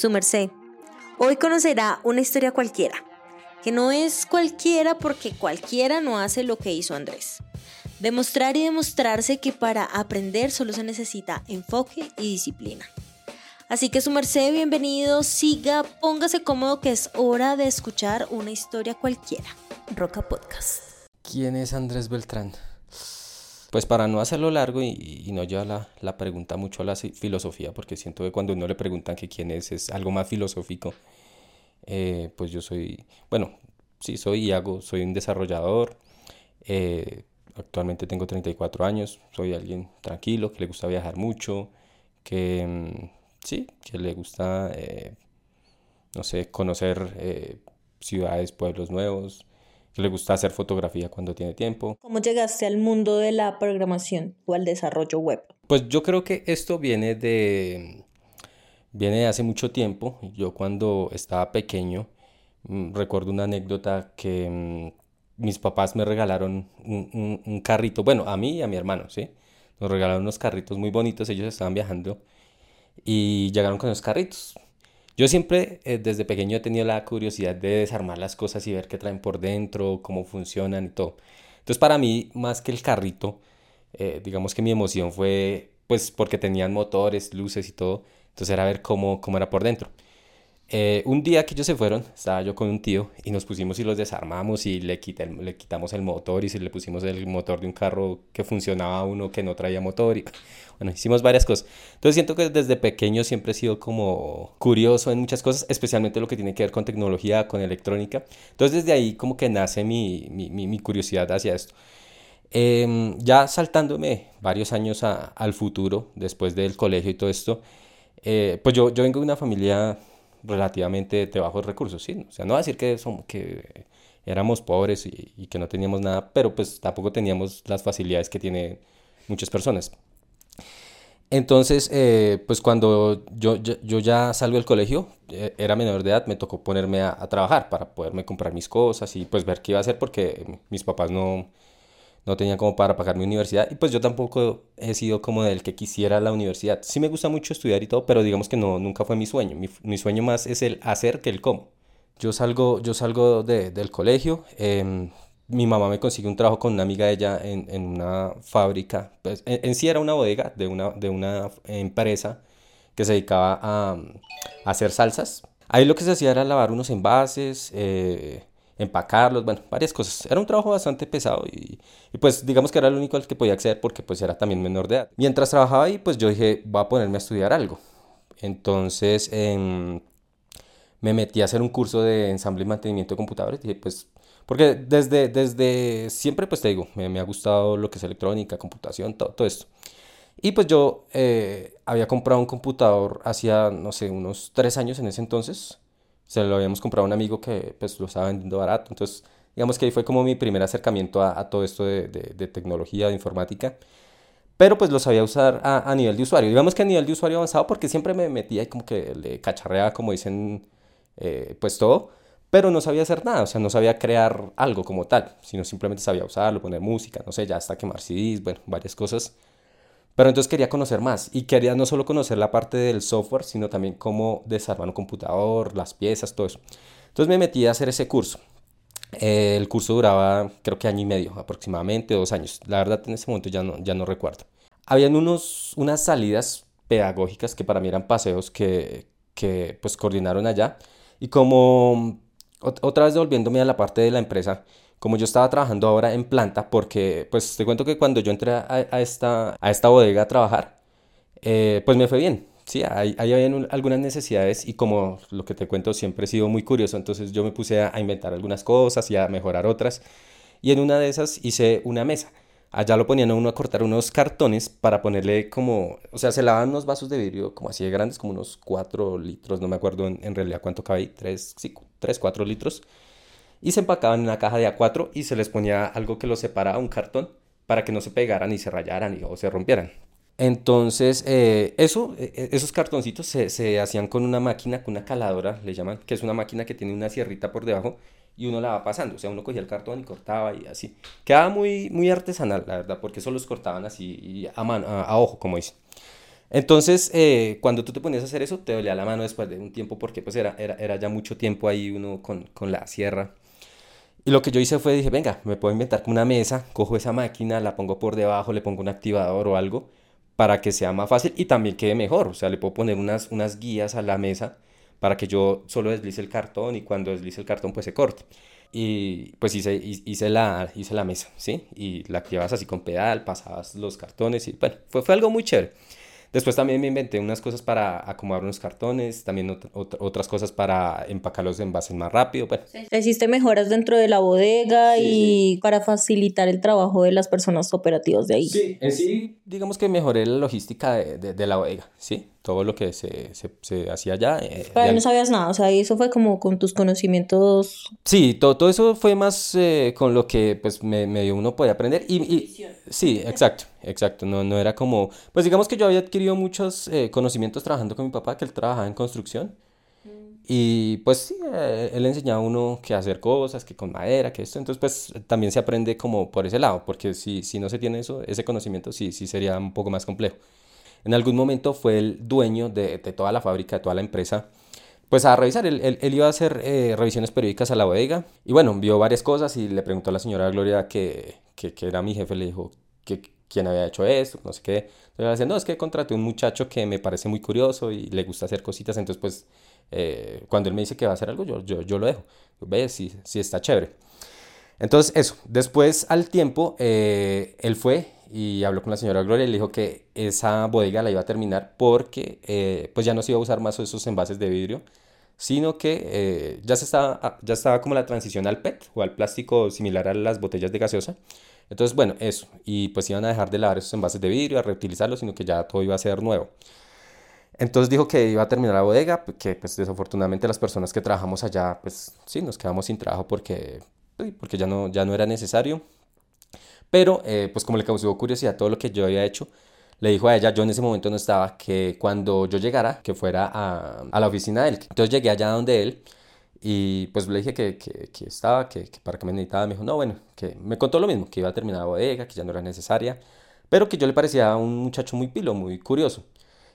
Su merced, hoy conocerá una historia cualquiera, que no es cualquiera porque cualquiera no hace lo que hizo Andrés. Demostrar y demostrarse que para aprender solo se necesita enfoque y disciplina. Así que su merced, bienvenido, siga, póngase cómodo que es hora de escuchar una historia cualquiera. Roca Podcast. ¿Quién es Andrés Beltrán? Pues para no hacerlo largo y, no llevar la, pregunta mucho a la filosofía, porque siento que cuando uno le preguntan que quién es, es algo más filosófico, eh, pues yo soy, bueno, sí, soy Iago, soy un desarrollador, eh, actualmente tengo 34 años, soy alguien tranquilo, que le gusta viajar mucho, que mm, sí, que le gusta, eh, no sé, conocer ciudades, pueblos nuevos, que le gusta hacer fotografía cuando tiene tiempo. ¿Cómo llegaste al mundo de la programación o al desarrollo web? Pues yo creo que esto viene de, viene de hace mucho tiempo. Yo cuando estaba pequeño, mm, recuerdo una anécdota que mm, mis papás me regalaron un, un, carrito, bueno, a mí y a mi hermano, ¿sí? Nos regalaron unos carritos muy bonitos, ellos estaban viajando y llegaron con los carritos. Yo siempre eh, desde pequeño he tenido la curiosidad de desarmar las cosas y ver qué traen por dentro, cómo funcionan y todo. Entonces para mí, más que el carrito, eh, digamos que mi emoción fue pues porque tenían motores, luces y todo. Entonces era ver cómo, cómo era por dentro. Eh, un día que ellos se fueron, estaba yo con un tío y nos pusimos y los desarmamos y le, le quitamos el motor y se le pusimos el motor de un carro que funcionaba uno que no traía motor y bueno, hicimos varias cosas. Entonces siento que desde pequeño siempre he sido como curioso en muchas cosas, especialmente lo que tiene que ver con tecnología, con electrónica. Entonces desde ahí como que nace mi, mi, curiosidad hacia esto. Em, ya saltándome varios años al futuro, después del colegio y todo esto, eh, pues yo, yo vengo de una familia relativamente de bajos recursos, ¿sí? O sea, no va a decir que, somos, que éramos pobres y, que no teníamos nada, pero pues tampoco teníamos las facilidades que tienen muchas personas. Entonces, eh, pues cuando yo, yo, ya salgo del colegio, eh, era menor de edad, me tocó ponerme a, a, trabajar para poderme comprar mis cosas y pues ver qué iba a hacer porque mis papás no, no tenía como para pagar mi universidad y pues yo tampoco he sido como del que quisiera la universidad. Sí me gusta mucho estudiar y todo, pero digamos que no, nunca fue mi sueño. Mi, sueño más es el hacer que el cómo. Yo salgo, yo salgo de, del colegio, em, mi mamá me consigue un trabajo con una amiga de ella en, en una fábrica, pues, en, sí era una bodega de una, de una empresa que se dedicaba a, a hacer salsas. Ahí lo que se hacía era lavar unos envases, eh, empacarlos, bueno, varias cosas. Era un trabajo bastante pesado y, pues digamos que era el único al que podía acceder porque pues era también menor de edad. Mientras trabajaba ahí, pues yo dije, voy a ponerme a estudiar algo. Entonces em, me metí a hacer un curso de ensamble y mantenimiento de computadores. Dije, pues, porque desde, desde siempre, pues te digo, me, ha gustado lo que es electrónica, computación, todo, todo esto. Y pues yo eh, había comprado un computador hacía, no sé, unos tres años en ese entonces se lo habíamos comprado a un amigo que pues lo estaba vendiendo barato. Entonces, digamos que ahí fue como mi primer acercamiento a, todo esto de, de, tecnología, de informática. Pero pues lo sabía usar a, a, nivel de usuario. Digamos que a nivel de usuario avanzado porque siempre me metía y como que le cacharreaba, como dicen, eh, pues todo. Pero no sabía hacer nada, o sea, no sabía crear algo como tal, sino simplemente sabía usarlo, poner música, no sé, ya hasta quemar CDs, bueno, varias cosas. Pero entonces quería conocer más y quería no solo conocer la parte del software, sino también cómo desarmar un computador, las piezas, todo eso. Entonces me metí a hacer ese curso. El curso duraba creo que año y medio, aproximadamente dos años. La verdad en ese momento ya no, recuerdo. Habían unos, unas salidas pedagógicas que para mí eran paseos que, que pues coordinaron allá. Y como otra vez volviéndome a la parte de la empresa, como yo estaba trabajando ahora en planta, porque pues te cuento que cuando yo entré a, esta, a esta bodega a trabajar, eh, pues me fue bien. Sí, ahí, ahí algunas necesidades y como lo que te cuento siempre he sido muy curioso, entonces yo me puse a, inventar algunas cosas y a mejorar otras. Y en una de esas hice una mesa. Allá lo ponían uno a cortar unos cartones para ponerle como, o sea, se lavaban unos vasos de vidrio como así de grandes, como unos 4 litros, no me acuerdo en, realidad cuánto cabe ahí, 3, sí, 3, 4 litros y se empacaban en una caja de A4 y se les ponía algo que los separaba, un cartón, para que no se pegaran y se rayaran o se rompieran. Entonces, eh, eso, eh, eh, esos cartoncitos se, se, hacían con una máquina, con una caladora, le llaman, que es una máquina que tiene una sierrita por debajo y uno la va pasando. O sea, uno cogía el cartón y cortaba y así. Quedaba muy, muy artesanal, la verdad, porque eso los cortaban así a, mano, a, ojo, como dice. Entonces, cuando tú te ponías a hacer eso, te dolía la mano después de un tiempo porque pues era, era, era ya mucho tiempo ahí uno con, con la sierra. Y lo que yo hice fue, dije, venga, me puedo inventar una mesa, cojo esa máquina, la pongo por debajo, le pongo un activador o algo para que sea más fácil y también quede mejor. O sea, le puedo poner unas, unas guías a la mesa para que yo solo deslice el cartón y cuando deslice el cartón pues se corte. Y pues hice, hice, la, hice la mesa, ¿sí? Y la activabas así con pedal, pasabas los cartones y bueno, fue, fue algo muy chévere. Después también me inventé unas cosas para acomodar unos cartones, también otras cosas para empacar los envases más rápido. Bueno. Hiciste mejoras dentro de la bodega y para facilitar el trabajo de las personas operativas de ahí. Sí, en sí, digamos que mejoré la logística de, de, de la bodega, ¿sí? Todo lo que se, se, se hacía allá. Eh, no sabías nada, o sea, eso fue como con tus conocimientos. Sí, todo, todo eso fue más eh, con lo que pues me, me uno podía aprender. Y, y sí, exacto, exacto. No, no era como, pues digamos que yo había adquirido muchos eh, conocimientos trabajando con mi papá, que él trabajaba en construcción. Mm. Y pues sí, él enseñaba a uno que hacer cosas, que con madera, que esto. Entonces pues también se aprende como por ese lado, porque si, si no se tiene eso, ese conocimiento, sí, sí sería un poco más complejo en algún momento fue el dueño de, toda la fábrica, de toda la empresa, pues a revisar. Él, iba a hacer eh, revisiones periódicas a la bodega y bueno, vio varias cosas y le preguntó a la señora Gloria que, que, era mi jefe, le dijo que quién había hecho esto, no sé qué. Entonces, no, es que contraté un muchacho que me parece muy curioso y le gusta hacer cositas, entonces pues eh, cuando él me dice que va a hacer algo, yo lo dejo. Ve, sí, sí está chévere. Entonces, eso. Después, al tiempo, eh, él fue y habló con la señora Gloria y le dijo que esa bodega la iba a terminar porque eh, pues ya no se iba a usar más esos envases de vidrio, sino que eh, ya, estaba, ah, ya estaba como la transición al PET o al plástico similar a las botellas de gaseosa. Entonces, bueno, eso. Y pues iban a dejar de lavar esos envases de vidrio, a reutilizarlos, sino que ya todo iba a ser nuevo. Entonces dijo que iba a terminar la bodega, que pues desafortunadamente las personas que trabajamos allá, pues sí, nos quedamos sin trabajo porque, porque ya, no, ya no era necesario. Pero, eh, pues como le causó curiosidad todo lo que yo había hecho, le dijo a ella, yo en ese momento no estaba, que cuando yo llegara, que fuera a, a la oficina de él. Entonces llegué allá donde él y pues le dije que, que, estaba, que, que, para qué me necesitaba. Me dijo, no, bueno, que me contó lo mismo, que iba a terminar la bodega, que ya no era necesaria, pero que yo le parecía un muchacho muy pilo, muy curioso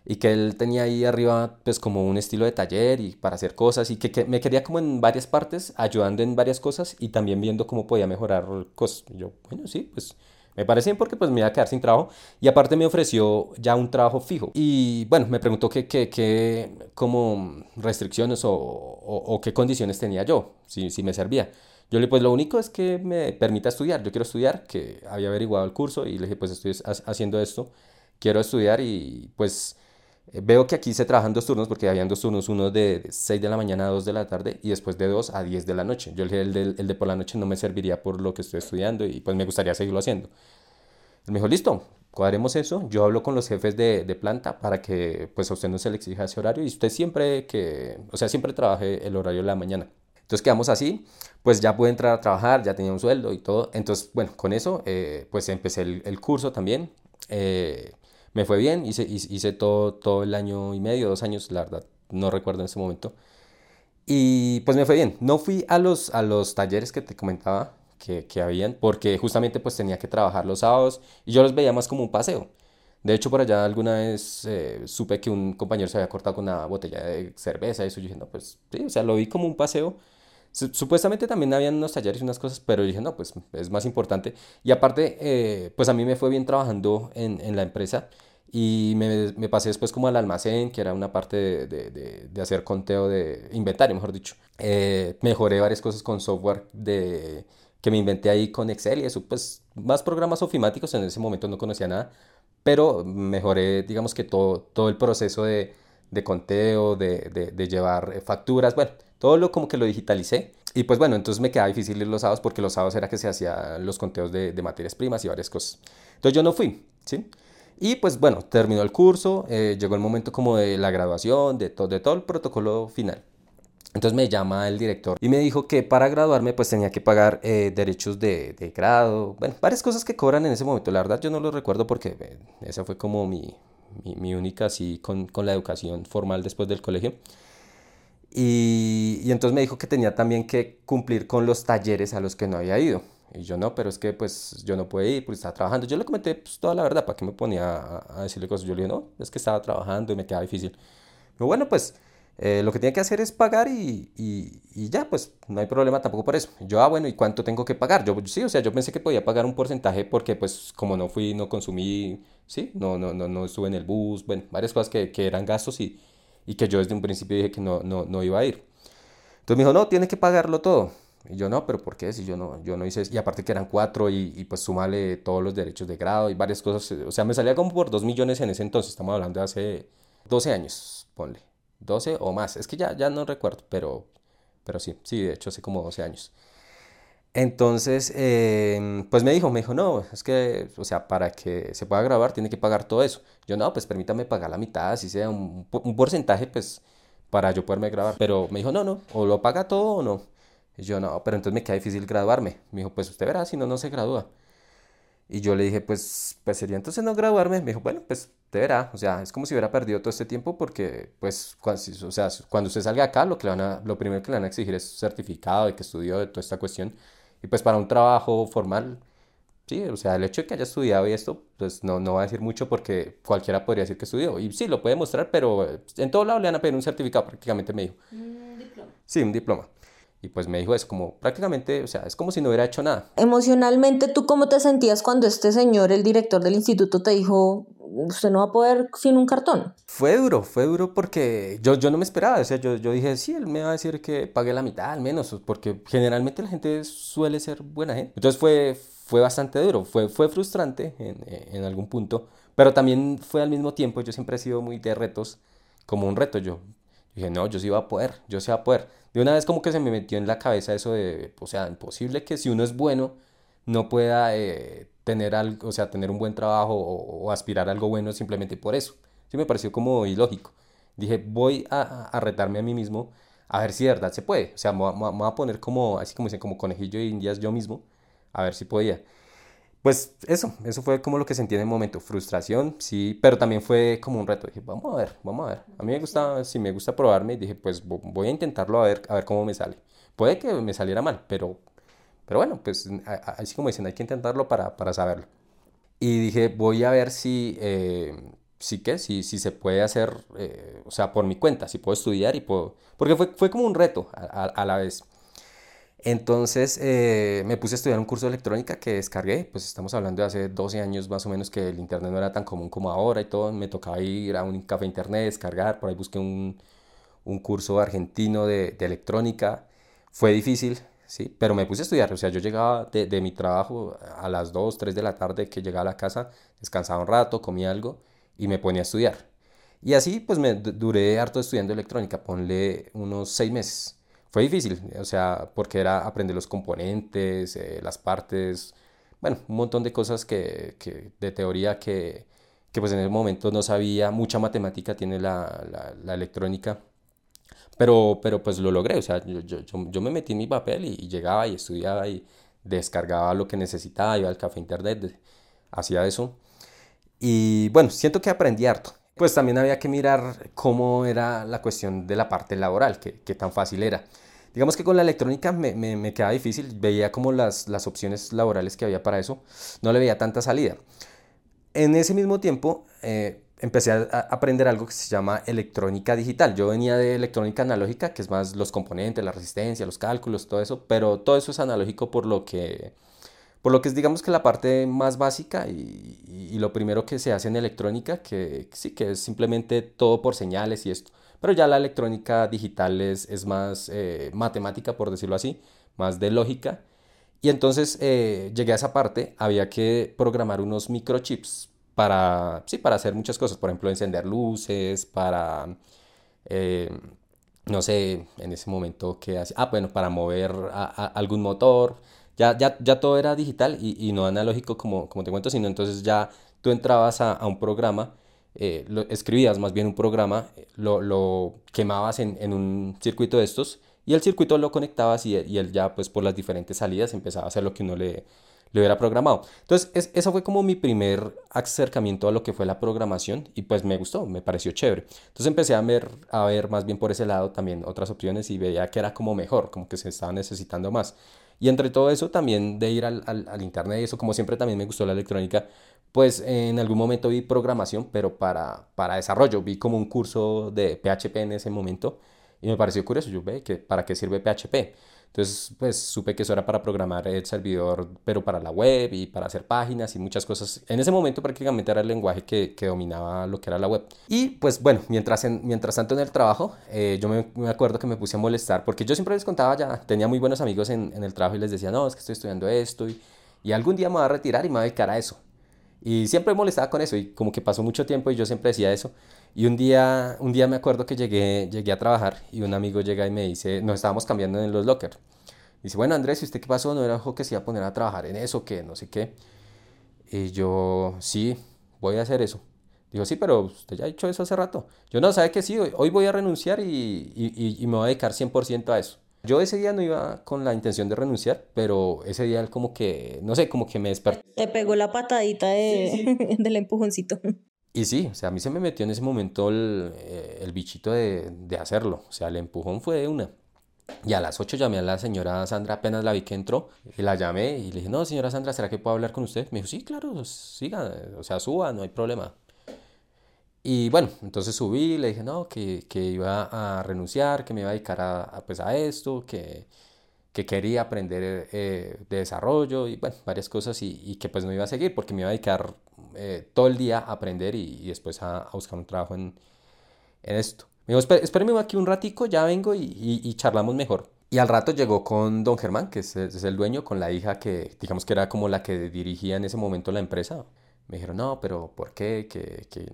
y que él tenía ahí arriba pues como un estilo de taller y para hacer cosas y que, me quería como en varias partes, ayudando en varias cosas y también viendo cómo podía mejorar cosas. yo, bueno, sí, pues me parece bien porque pues me iba a quedar sin trabajo y aparte me ofreció ya un trabajo fijo. Y bueno, me preguntó qué, qué, qué como restricciones o, o, qué condiciones tenía yo, si, si me servía. Yo le pues lo único es que me permita estudiar, yo quiero estudiar, que había averiguado el curso y le dije pues estoy haciendo esto, quiero estudiar y pues veo que aquí se trabajan dos turnos porque habían dos turnos, uno de 6 de la mañana a 2 de la tarde y después de 2 a 10 de la noche. Yo el de, el de por la noche no me serviría por lo que estoy estudiando y pues me gustaría seguirlo haciendo. Él me dijo, listo, cuadremos eso. Yo hablo con los jefes de, de, planta para que pues a usted no se le exija ese horario y usted siempre que, o sea, siempre trabaje el horario de la mañana. Entonces quedamos así, pues ya pude entrar a trabajar, ya tenía un sueldo y todo. Entonces, bueno, con eso eh, pues empecé el, el curso también. Eh, me fue bien, hice, hice todo, todo el año y medio, dos años, la verdad, no recuerdo en ese momento. Y pues me fue bien. No fui a los, a los talleres que te comentaba que, que habían, porque justamente pues tenía que trabajar los sábados y yo los veía más como un paseo. De hecho, por allá alguna vez eh, supe que un compañero se había cortado con una botella de cerveza y eso. Yo dije, no, pues sí, o sea, lo vi como un paseo. Supuestamente también habían unos talleres y unas cosas, pero yo dije, no, pues es más importante. Y aparte, eh, pues a mí me fue bien trabajando en, en la empresa y me, me, pasé después como al almacén, que era una parte de, de, de, hacer conteo de inventario, mejor dicho. Eh, mejoré varias cosas con software de, que me inventé ahí con Excel y eso, pues más programas ofimáticos, en ese momento no conocía nada, pero mejoré, digamos que todo, todo el proceso de, de conteo, de, de, llevar facturas, bueno, todo lo como que lo digitalicé. Y pues bueno, entonces me quedaba difícil ir los sábados porque los sábados era que se hacían los conteos de, de materias primas y varias cosas. Entonces yo no fui, ¿sí? Y pues bueno, terminó el curso, eh, llegó el momento como de la graduación, de, todo el protocolo final. Entonces me llama el director y me dijo que para graduarme pues tenía que pagar eh, derechos de, grado, varias cosas que cobran en ese momento. La verdad yo no lo recuerdo porque eh, esa fue como mi, única así con, la educación formal después del colegio. Y, entonces me dijo que tenía también que cumplir con los talleres a los que no había ido. Y yo no, pero es que pues yo no puedo ir porque estaba trabajando. Yo le comenté pues, toda la verdad, ¿para qué me ponía a, a decirle cosas? Yo le dije, no, es que estaba trabajando y me quedaba difícil. Pero bueno, pues eh, lo que tiene que hacer es pagar y, y, y, ya, pues no hay problema tampoco por eso. Yo, ah, bueno, ¿y cuánto tengo que pagar? Yo, sí, o sea, yo pensé que podía pagar un porcentaje porque pues como no fui, no consumí, sí, no, no, no, no estuve en el bus, bueno, varias cosas que, que eran gastos y, y que yo desde un principio dije que no, no, no iba a ir. Entonces me dijo, no, tienes que pagarlo todo. Y yo no, pero ¿por qué? Si yo no, yo no hice eso. Y aparte que eran cuatro y, y pues súmale todos los derechos de grado y varias cosas. O sea, me salía como por dos millones en ese entonces. Estamos hablando de hace 12 años, ponle. 12 o más. Es que ya, ya no recuerdo, pero, pero sí, sí, de hecho hace como 12 años. Entonces, eh, pues me dijo, me dijo, no, es que, o sea, para que se pueda grabar tiene que pagar todo eso. Yo, no, pues permítame pagar la mitad, así sea un, un porcentaje, pues, para yo poderme grabar. Pero me dijo, no, no, o lo paga todo o no. Y yo, no, pero entonces me queda difícil graduarme. Me dijo, pues usted verá, si no, no se gradúa. Y yo le dije, pues, pues sería entonces no graduarme. Me dijo, bueno, pues te verá. O sea, es como si hubiera perdido todo este tiempo porque, pues, cuando, o sea, cuando usted salga acá, lo, que le van a, lo primero que le van a exigir es certificado de que estudió de toda esta cuestión. Y pues para un trabajo formal, sí, o sea, el hecho de que haya estudiado y esto, pues no, no va a decir mucho porque cualquiera podría decir que estudió. Y sí, lo puede mostrar, pero en todo lado le van a pedir un certificado, prácticamente me dijo. Un diploma. Sí, un diploma. Y pues me dijo es como prácticamente, o sea, es como si no hubiera hecho nada. Emocionalmente, ¿tú cómo te sentías cuando este señor, el director del instituto, te dijo, usted no va a poder sin un cartón? Fue duro, fue duro porque yo, yo no me esperaba, o sea, yo, yo dije, sí, él me va a decir que pague la mitad al menos, porque generalmente la gente suele ser buena gente. Entonces fue, fue bastante duro, fue, fue frustrante en, en algún punto, pero también fue al mismo tiempo, yo siempre he sido muy de retos, como un reto yo. Dije, no, yo sí iba a poder, yo sí iba a poder. De una vez como que se me metió en la cabeza eso de, o sea, imposible que si uno es bueno no pueda eh, tener algo, o sea, tener un buen trabajo o, aspirar a algo bueno simplemente por eso. Sí me pareció como ilógico. Dije, voy a, retarme a mí mismo a ver si de verdad se puede. O sea, me, voy a poner como, así como dicen, como conejillo de indias yo mismo, a ver si podía. Pues eso, eso fue como lo que sentí en el momento, frustración, sí, pero también fue como un reto. Dije, vamos a ver, vamos a ver. A mí me gusta, si me gusta probarme, dije, pues voy a intentarlo a ver, a ver cómo me sale. Puede que me saliera mal, pero, pero bueno, pues así como dicen, hay que intentarlo para, para saberlo. Y dije, voy a ver si, eh, sí si, si se puede hacer, eh, o sea, por mi cuenta, si puedo estudiar y puedo, porque fue, fue como un reto a, a la vez. Entonces eh, me puse a estudiar un curso de electrónica que descargué, pues estamos hablando de hace 12 años más o menos que el internet no era tan común como ahora y todo, me tocaba ir a un café internet, descargar, por ahí busqué un, un curso argentino de, de, electrónica, fue difícil, sí, pero me puse a estudiar, o sea, yo llegaba de, de, mi trabajo a las 2, 3 de la tarde que llegaba a la casa, descansaba un rato, comía algo y me ponía a estudiar. Y así pues me duré harto estudiando electrónica, ponle unos 6 meses fue difícil, o sea, porque era aprender los componentes, eh, las partes, bueno, un montón de cosas que, que de teoría que, que, pues en ese momento no sabía, mucha matemática tiene la, la, la electrónica, pero, pero pues lo logré, o sea, yo, yo, yo me metí en mi papel y, y, llegaba y estudiaba y descargaba lo que necesitaba, iba al café internet, hacía eso. Y bueno, siento que aprendí harto. Pues también había que mirar cómo era la cuestión de la parte laboral, que, que tan fácil era. Digamos que con la electrónica me, me, me quedaba difícil, veía como las, las opciones laborales que había para eso, no le veía tanta salida. En ese mismo tiempo eh, empecé a, aprender algo que se llama electrónica digital. Yo venía de electrónica analógica, que es más los componentes, la resistencia, los cálculos, todo eso, pero todo eso es analógico por lo que, por lo que es digamos que la parte más básica y, y, y lo primero que se hace en electrónica, que sí, que es simplemente todo por señales y esto. Pero ya la electrónica digital es, es más eh, matemática, por decirlo así, más de lógica. Y entonces eh, llegué a esa parte, había que programar unos microchips para, sí, para hacer muchas cosas, por ejemplo, encender luces, para, eh, no sé, en ese momento qué hacía, ah, bueno, para mover a, a algún motor, ya, ya, ya todo era digital y, y, no analógico como, como te cuento, sino entonces ya tú entrabas a, a un programa eh, lo, escribías más bien un programa, lo, lo quemabas en, en, un circuito de estos y el circuito lo conectabas y, y, él ya pues por las diferentes salidas empezaba a hacer lo que uno le, le hubiera programado. Entonces es, eso fue como mi primer acercamiento a lo que fue la programación y pues me gustó, me pareció chévere. Entonces empecé a ver, a ver más bien por ese lado también otras opciones y veía que era como mejor, como que se estaba necesitando más. Y entre todo eso también de ir al, al, internet y eso, como siempre también me gustó la electrónica, pues en algún momento vi programación, pero para, para desarrollo. Vi como un curso de PHP en ese momento y me pareció curioso. Yo ve que para qué sirve PHP. Entonces, pues supe que eso era para programar el servidor, pero para la web y para hacer páginas y muchas cosas. En ese momento prácticamente era el lenguaje que, que dominaba lo que era la web. Y pues bueno, mientras, en, mientras tanto en el trabajo, eh, yo me, me, acuerdo que me puse a molestar, porque yo siempre les contaba ya, tenía muy buenos amigos en, en el trabajo y les decía, no, es que estoy estudiando esto y, y algún día me voy a retirar y me voy a dedicar a eso. Y siempre molestaba con eso y como que pasó mucho tiempo y yo siempre decía eso. Y un día, un día me acuerdo que llegué, llegué a trabajar y un amigo llega y me dice, nos estábamos cambiando en los lockers. Dice, bueno Andrés, ¿y usted qué pasó? ¿No era ojo que se iba a poner a trabajar en eso, que no sé qué? Y yo, sí, voy a hacer eso. Dijo, sí, pero usted ya ha hecho eso hace rato. Yo no, sabe que sí, hoy voy a renunciar y, y, y me voy a dedicar 100% a eso. Yo ese día no iba con la intención de renunciar, pero ese día él como que, no sé, como que me despertó. Te pegó la patadita de, del empujoncito. Y sí, o sea, a mí se me metió en ese momento el, eh, el bichito de, de, hacerlo. O sea, el empujón fue de una. Y a las 8 llamé a la señora Sandra, apenas la vi que entró, y la llamé y le dije, no, señora Sandra, ¿será que puedo hablar con usted? Me dijo, sí, claro, siga, o sea, suba, no hay problema. Y bueno, entonces subí, le dije, no, que, que iba a renunciar, que me iba a dedicar a, pues a esto, que, que quería aprender eh, de desarrollo y bueno, varias cosas y, que pues no iba a seguir porque me iba a dedicar eh, todo el día a aprender y, después a, buscar un trabajo en, en esto. Me dijo, espéreme aquí un ratico, ya vengo y, y, charlamos mejor. Y al rato llegó con don Germán, que es, es, el dueño, con la hija que digamos que era como la que dirigía en ese momento la empresa. Me dijeron, no, pero ¿por qué? Que, que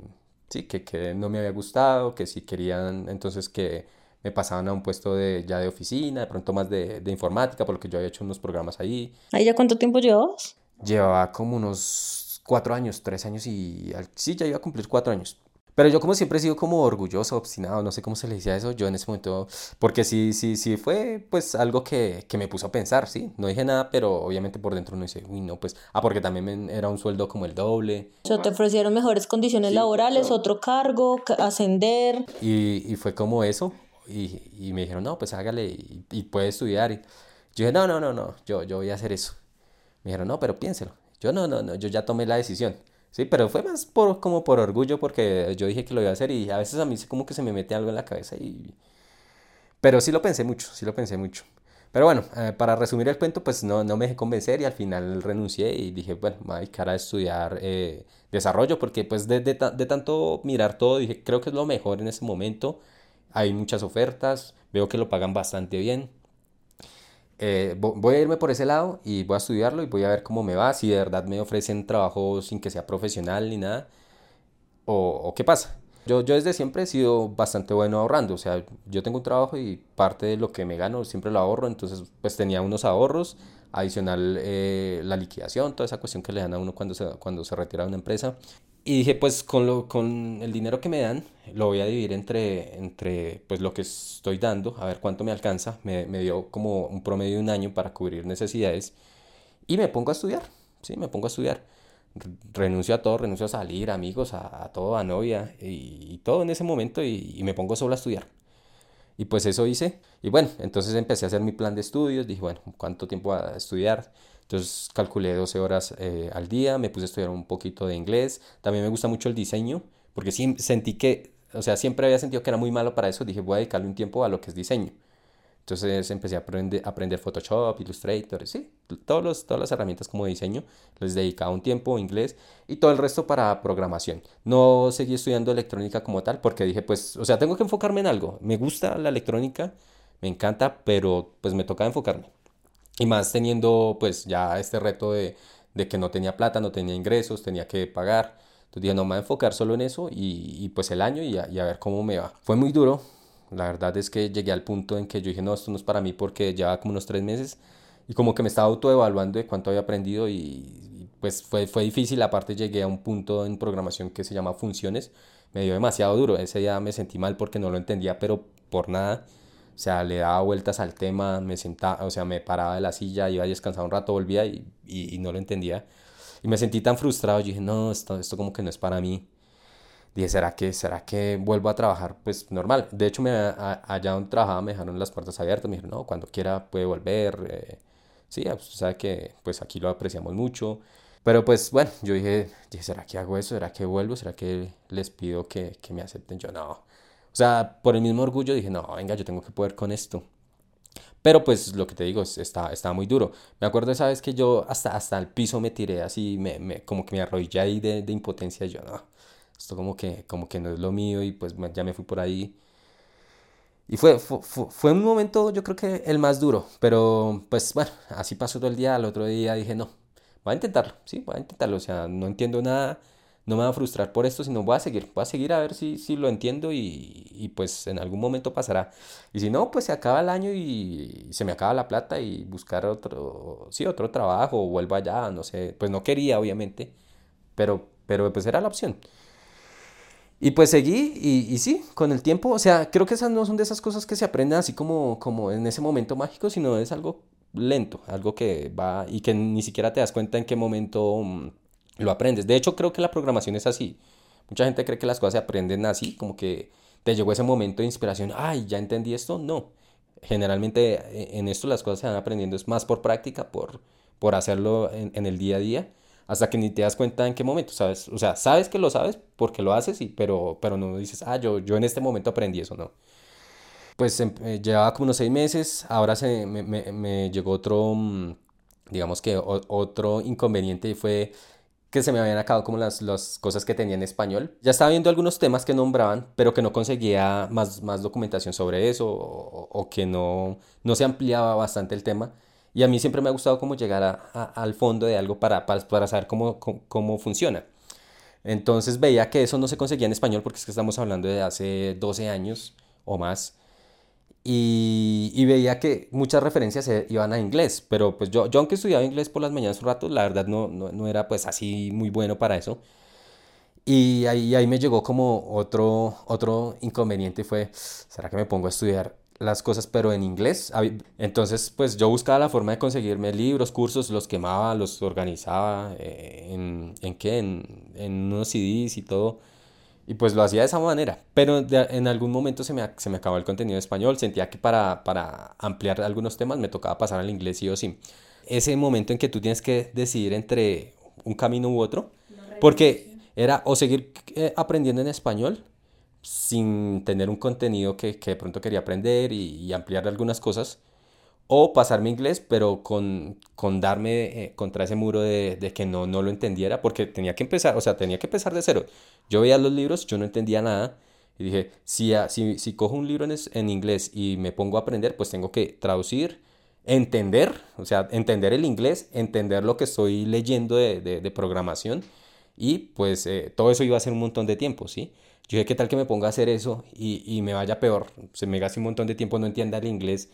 sí, que, que, no me había gustado, que si querían entonces que me pasaban a un puesto de, ya de oficina, de pronto más de, de informática, porque yo había hecho unos programas ahí. ¿Ahí ya cuánto tiempo llevabas? Llevaba como unos cuatro años, tres años y sí, ya iba a cumplir cuatro años. Pero yo como siempre he sido como orgulloso, obstinado, no sé cómo se le decía eso, yo en ese momento, porque sí, sí, sí fue pues algo que, que me puso a pensar, ¿sí? No dije nada, pero obviamente por dentro uno dice, uy, no, pues, ah, porque también era un sueldo como el doble. O sea, te ofrecieron mejores condiciones sí, laborales, otro cargo, ascender. Y, y fue como eso, y, y, me dijeron, no, pues hágale y, y puede estudiar. Y yo dije, no, no, no, no, yo, yo voy a hacer eso. Me dijeron, no, pero piénselo. Yo no, no, no, yo ya tomé la decisión. Sí, pero fue más por, como por orgullo porque yo dije que lo iba a hacer y a veces a mí como que se me mete algo en la cabeza y... Pero sí lo pensé mucho, sí lo pensé mucho. Pero bueno, eh, para resumir el cuento, pues no, no me dejé convencer y al final renuncié y dije, bueno, me voy a dedicar a estudiar eh, desarrollo porque pues de, de, de, tanto mirar todo dije, creo que es lo mejor en ese momento. Hay muchas ofertas, veo que lo pagan bastante bien eh, voy a irme por ese lado y voy a estudiarlo y voy a ver cómo me va, si de verdad me ofrecen trabajo sin que sea profesional ni nada, o, o qué pasa. Yo, yo desde siempre he sido bastante bueno ahorrando, o sea, yo tengo un trabajo y parte de lo que me gano siempre lo ahorro, entonces pues tenía unos ahorros, adicional eh, la liquidación, toda esa cuestión que le dan a uno cuando se, cuando se retira de una empresa. Y dije, pues con, lo, con el dinero que me dan, lo voy a dividir entre, entre pues, lo que estoy dando, a ver cuánto me alcanza. Me, me dio como un promedio de un año para cubrir necesidades. Y me pongo a estudiar, sí, me pongo a estudiar. Renuncio a todo, renuncio a salir, amigos, a, todo, a novia y, y, todo en ese momento y, y me pongo solo a estudiar. Y pues eso hice. Y bueno, entonces empecé a hacer mi plan de estudios. Dije, bueno, ¿cuánto tiempo a estudiar? Entonces calculé 12 horas eh, al día, me puse a estudiar un poquito de inglés. También me gusta mucho el diseño, porque sí, sentí que, o sea, siempre había sentido que era muy malo para eso. Dije, voy a dedicarle un tiempo a lo que es diseño. Entonces empecé a aprender, a aprender Photoshop, Illustrator, sí, todos los, todas las herramientas como diseño. Les dedicaba un tiempo inglés y todo el resto para programación. No seguí estudiando electrónica como tal porque dije, pues, o sea, tengo que enfocarme en algo. Me gusta la electrónica, me encanta, pero pues me toca enfocarme. Y más teniendo pues ya este reto de, de, que no tenía plata, no tenía ingresos, tenía que pagar. Entonces dije, no, me voy a enfocar solo en eso y, y pues el año y a, y a, ver cómo me va. Fue muy duro. La verdad es que llegué al punto en que yo dije, no, esto no es para mí porque llevaba como unos tres meses y como que me estaba autoevaluando de cuánto había aprendido y, y pues fue, fue difícil. Aparte llegué a un punto en programación que se llama funciones. Me dio demasiado duro. Ese día me sentí mal porque no lo entendía, pero por nada. O sea, le daba vueltas al tema, me sentaba, o sea, me paraba de la silla, iba a descansar un rato, volvía y, y, no lo entendía. Y me sentí tan frustrado, yo dije, no, esto, esto como que no es para mí. Dije, ¿será que, ¿será que vuelvo a trabajar? Pues normal. De hecho, me, a, allá donde trabajaba me dejaron las puertas abiertas, me dijeron, no, cuando quiera puede volver, eh, Sí, pues, sabe que pues aquí lo apreciamos mucho. Pero pues bueno, yo dije, ¿será que hago eso? ¿Será que vuelvo? ¿Será que les pido que, que me acepten? Yo no. O sea, por el mismo orgullo dije, no, venga, yo tengo que poder con esto. Pero pues lo que te digo, estaba, estaba muy duro. Me acuerdo esa vez que yo hasta, hasta el piso me tiré así, me, me, como que me arrodillé ahí de, de impotencia. Yo no, esto como que, como que no es lo mío y pues ya me fui por ahí. Y fue, fue, fue, un momento, yo creo que el más duro, pero pues bueno, así pasó todo el día. Al otro día dije, no, voy a intentarlo, sí, voy a intentarlo. O sea, no entiendo nada, no me va a frustrar por esto, sino voy a seguir, voy a seguir a ver si, si lo entiendo y, y pues en algún momento pasará. Y si no, pues se acaba el año y, se me acaba la plata y buscar otro, sí, otro trabajo o vuelvo allá, no sé, pues no quería obviamente, pero, pero pues era la opción. Y pues seguí y, y, sí, con el tiempo, o sea, creo que esas no son de esas cosas que se aprenden así como, como en ese momento mágico, sino es algo lento, algo que va y que ni siquiera te das cuenta en qué momento mm, lo aprendes. De hecho, creo que la programación es así. Mucha gente cree que las cosas se aprenden así, como que te llegó ese momento de inspiración, ay, ya entendí esto. No, generalmente eh, en esto las cosas se van aprendiendo es más por práctica, por, por hacerlo en, en el día a día hasta que ni te das cuenta en qué momento, ¿sabes? O sea, sabes que lo sabes porque lo haces, y, pero, pero no dices, ah, yo, yo en este momento aprendí eso, no. Pues em, eh, llevaba como unos seis meses, ahora se, me, me, me llegó otro, mm, digamos que otro inconveniente y fue que se me habían acabado como las, las, cosas que tenía en español. Ya estaba viendo algunos temas que nombraban, pero que no conseguía más, más documentación sobre eso o, o que no, no se ampliaba bastante el tema. Y a mí siempre me ha gustado como llegar a, al fondo de algo para, para, para saber cómo, cómo, funciona. Entonces veía que eso no se conseguía en español porque es que estamos hablando de hace 12 años o más. Y, y, veía que muchas referencias iban a inglés, pero pues yo, yo aunque estudiaba inglés por las mañanas un rato, la verdad no, no, no era pues así muy bueno para eso. Y ahí, ahí me llegó como otro, otro inconveniente fue, ¿será que me pongo a estudiar las cosas, pero en inglés. Entonces, pues yo buscaba la forma de conseguirme libros, cursos, los quemaba, los organizaba eh, en, en qué, en, en, unos CDs y todo. Y pues lo hacía de esa manera. Pero en algún momento se me, se me acabó el contenido español. Sentía que para, para ampliar algunos temas me tocaba pasar al inglés sí o sí. Ese momento en que tú tienes que decidir entre un camino u otro. Porque era o seguir eh, aprendiendo en español sin tener un contenido que, que de pronto quería aprender y, ampliar algunas cosas, o pasarme inglés, pero con, con darme eh, contra ese muro de, de, que no, no lo entendiera, porque tenía que empezar, o sea, tenía que empezar de cero. Yo veía los libros, yo no entendía nada, y dije, si, si, si cojo un libro en, en inglés y me pongo a aprender, pues tengo que traducir, entender, o sea, entender el inglés, entender lo que estoy leyendo de, de, de programación, y pues eh, todo eso iba a ser un montón de tiempo, ¿sí? Yo dije, ¿qué tal que me ponga a hacer eso y, y me vaya peor? Se me gaste un montón de tiempo, no entienda el inglés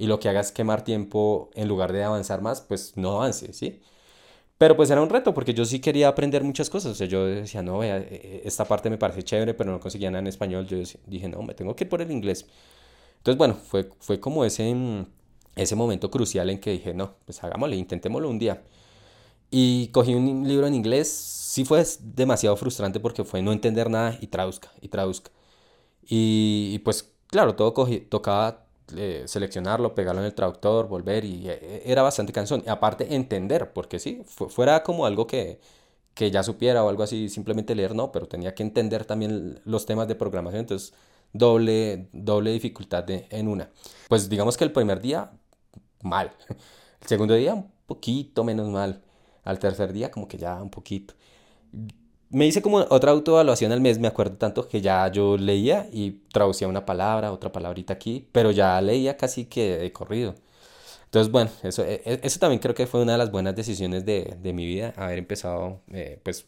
y lo que haga es quemar tiempo en lugar de avanzar más, pues no avance, ¿sí? Pero pues era un reto porque yo sí quería aprender muchas cosas. O sea, yo decía, no, vea, e, esta parte me parece chévere, pero no conseguía nada en español. Yo dije, no, me tengo que ir por el inglés. Entonces, bueno, fue, fue como ese, ese momento crucial en que dije, no, pues hagámosle, intentémoslo un día. Y cogí un libro en inglés, sí fue demasiado frustrante porque fue no entender nada y traduzca, y traduzca. Y, pues claro, todo tocaba seleccionarlo, pegarlo en el traductor, volver y eh, era bastante cansón. Aparte entender, porque sí, fuera como algo que, que ya supiera o algo así, simplemente leer no, pero tenía que entender también los temas de programación, entonces doble, doble dificultad en una. Pues digamos que el primer día, mal. El segundo día, un poquito menos mal al tercer día como que ya un poquito. Me hice como otra autoevaluación al mes, me acuerdo tanto que ya yo leía y traducía una palabra, otra palabrita aquí, pero ya leía casi que de corrido. Entonces, bueno, eso, e, e, eso también creo que fue una de las buenas decisiones de, de mi vida, haber empezado, eh, pues,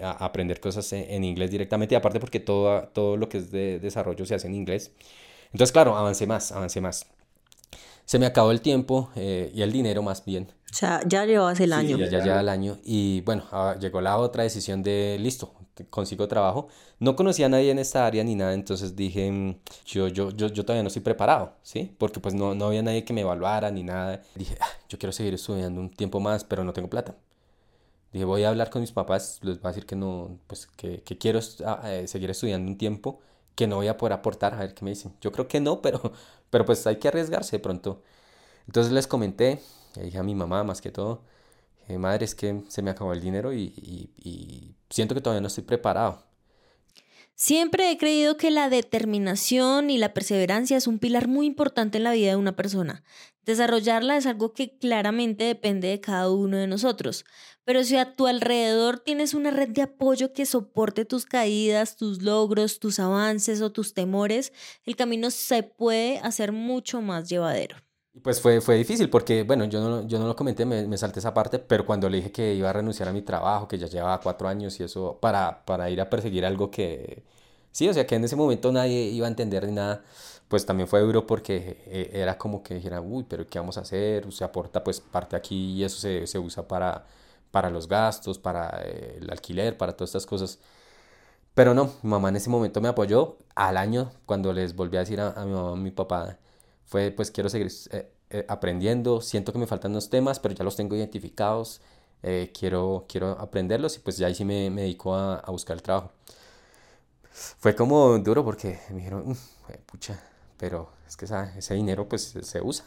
a aprender cosas en, inglés directamente, y aparte porque todo, todo lo que es de desarrollo se hace en inglés. Entonces, claro, avancé más, avancé más. Se me acabó el tiempo eh, y el dinero más bien. O sea, ya llevas el año. Ya, ya lleva el año. Y bueno, ah, llegó la otra decisión de, listo, consigo trabajo. No conocía a nadie en esta área ni nada, entonces dije, mm, yo, yo, yo, yo todavía no estoy preparado, ¿sí? Porque pues no, no había nadie que me evaluara ni nada. Dije, ah, yo quiero seguir estudiando un tiempo más, pero no tengo plata. Dije, voy a hablar con mis papás, les voy a decir que no, pues que, que quiero ah, eh, seguir estudiando un tiempo, que no voy a poder aportar, a ver qué me dicen. Yo creo que no, pero, pero pues hay que arriesgarse de pronto. Entonces les comenté, le dije a mi mamá más que todo, madre, es que se me acabó el dinero y, y siento que todavía no estoy preparado. Siempre he creído que la determinación y la perseverancia es un pilar muy importante en la vida de una persona. Desarrollarla es algo que claramente depende de cada uno de nosotros. Pero si a tu alrededor tienes una red de apoyo que soporte tus caídas, tus logros, tus avances o tus temores, el camino se puede hacer mucho más llevadero. Pues fue, fue difícil porque, bueno, yo no, yo no lo comenté, me, me, salté esa parte, pero cuando le dije que iba a renunciar a mi trabajo, que ya llevaba cuatro años y eso, para, para ir a perseguir algo que, sí, o sea, que en ese momento nadie iba a entender ni nada, pues también fue duro porque eh, era como que dijera, uy, pero ¿qué vamos a hacer? Se aporta pues parte aquí y eso se, se usa para, para los gastos, para eh, el alquiler, para todas estas cosas. Pero no, mi mamá en ese momento me apoyó. Al año, cuando les volví a decir a, a mi mamá, a mi papá, fue pues quiero seguir eh, eh, aprendiendo, siento que me faltan unos temas, pero ya los tengo identificados, eh, quiero, quiero aprenderlos y pues ya ahí sí me, me dedico a, buscar el trabajo. Fue como duro porque me dijeron, mm, pucha, pero es que ese dinero pues se usa.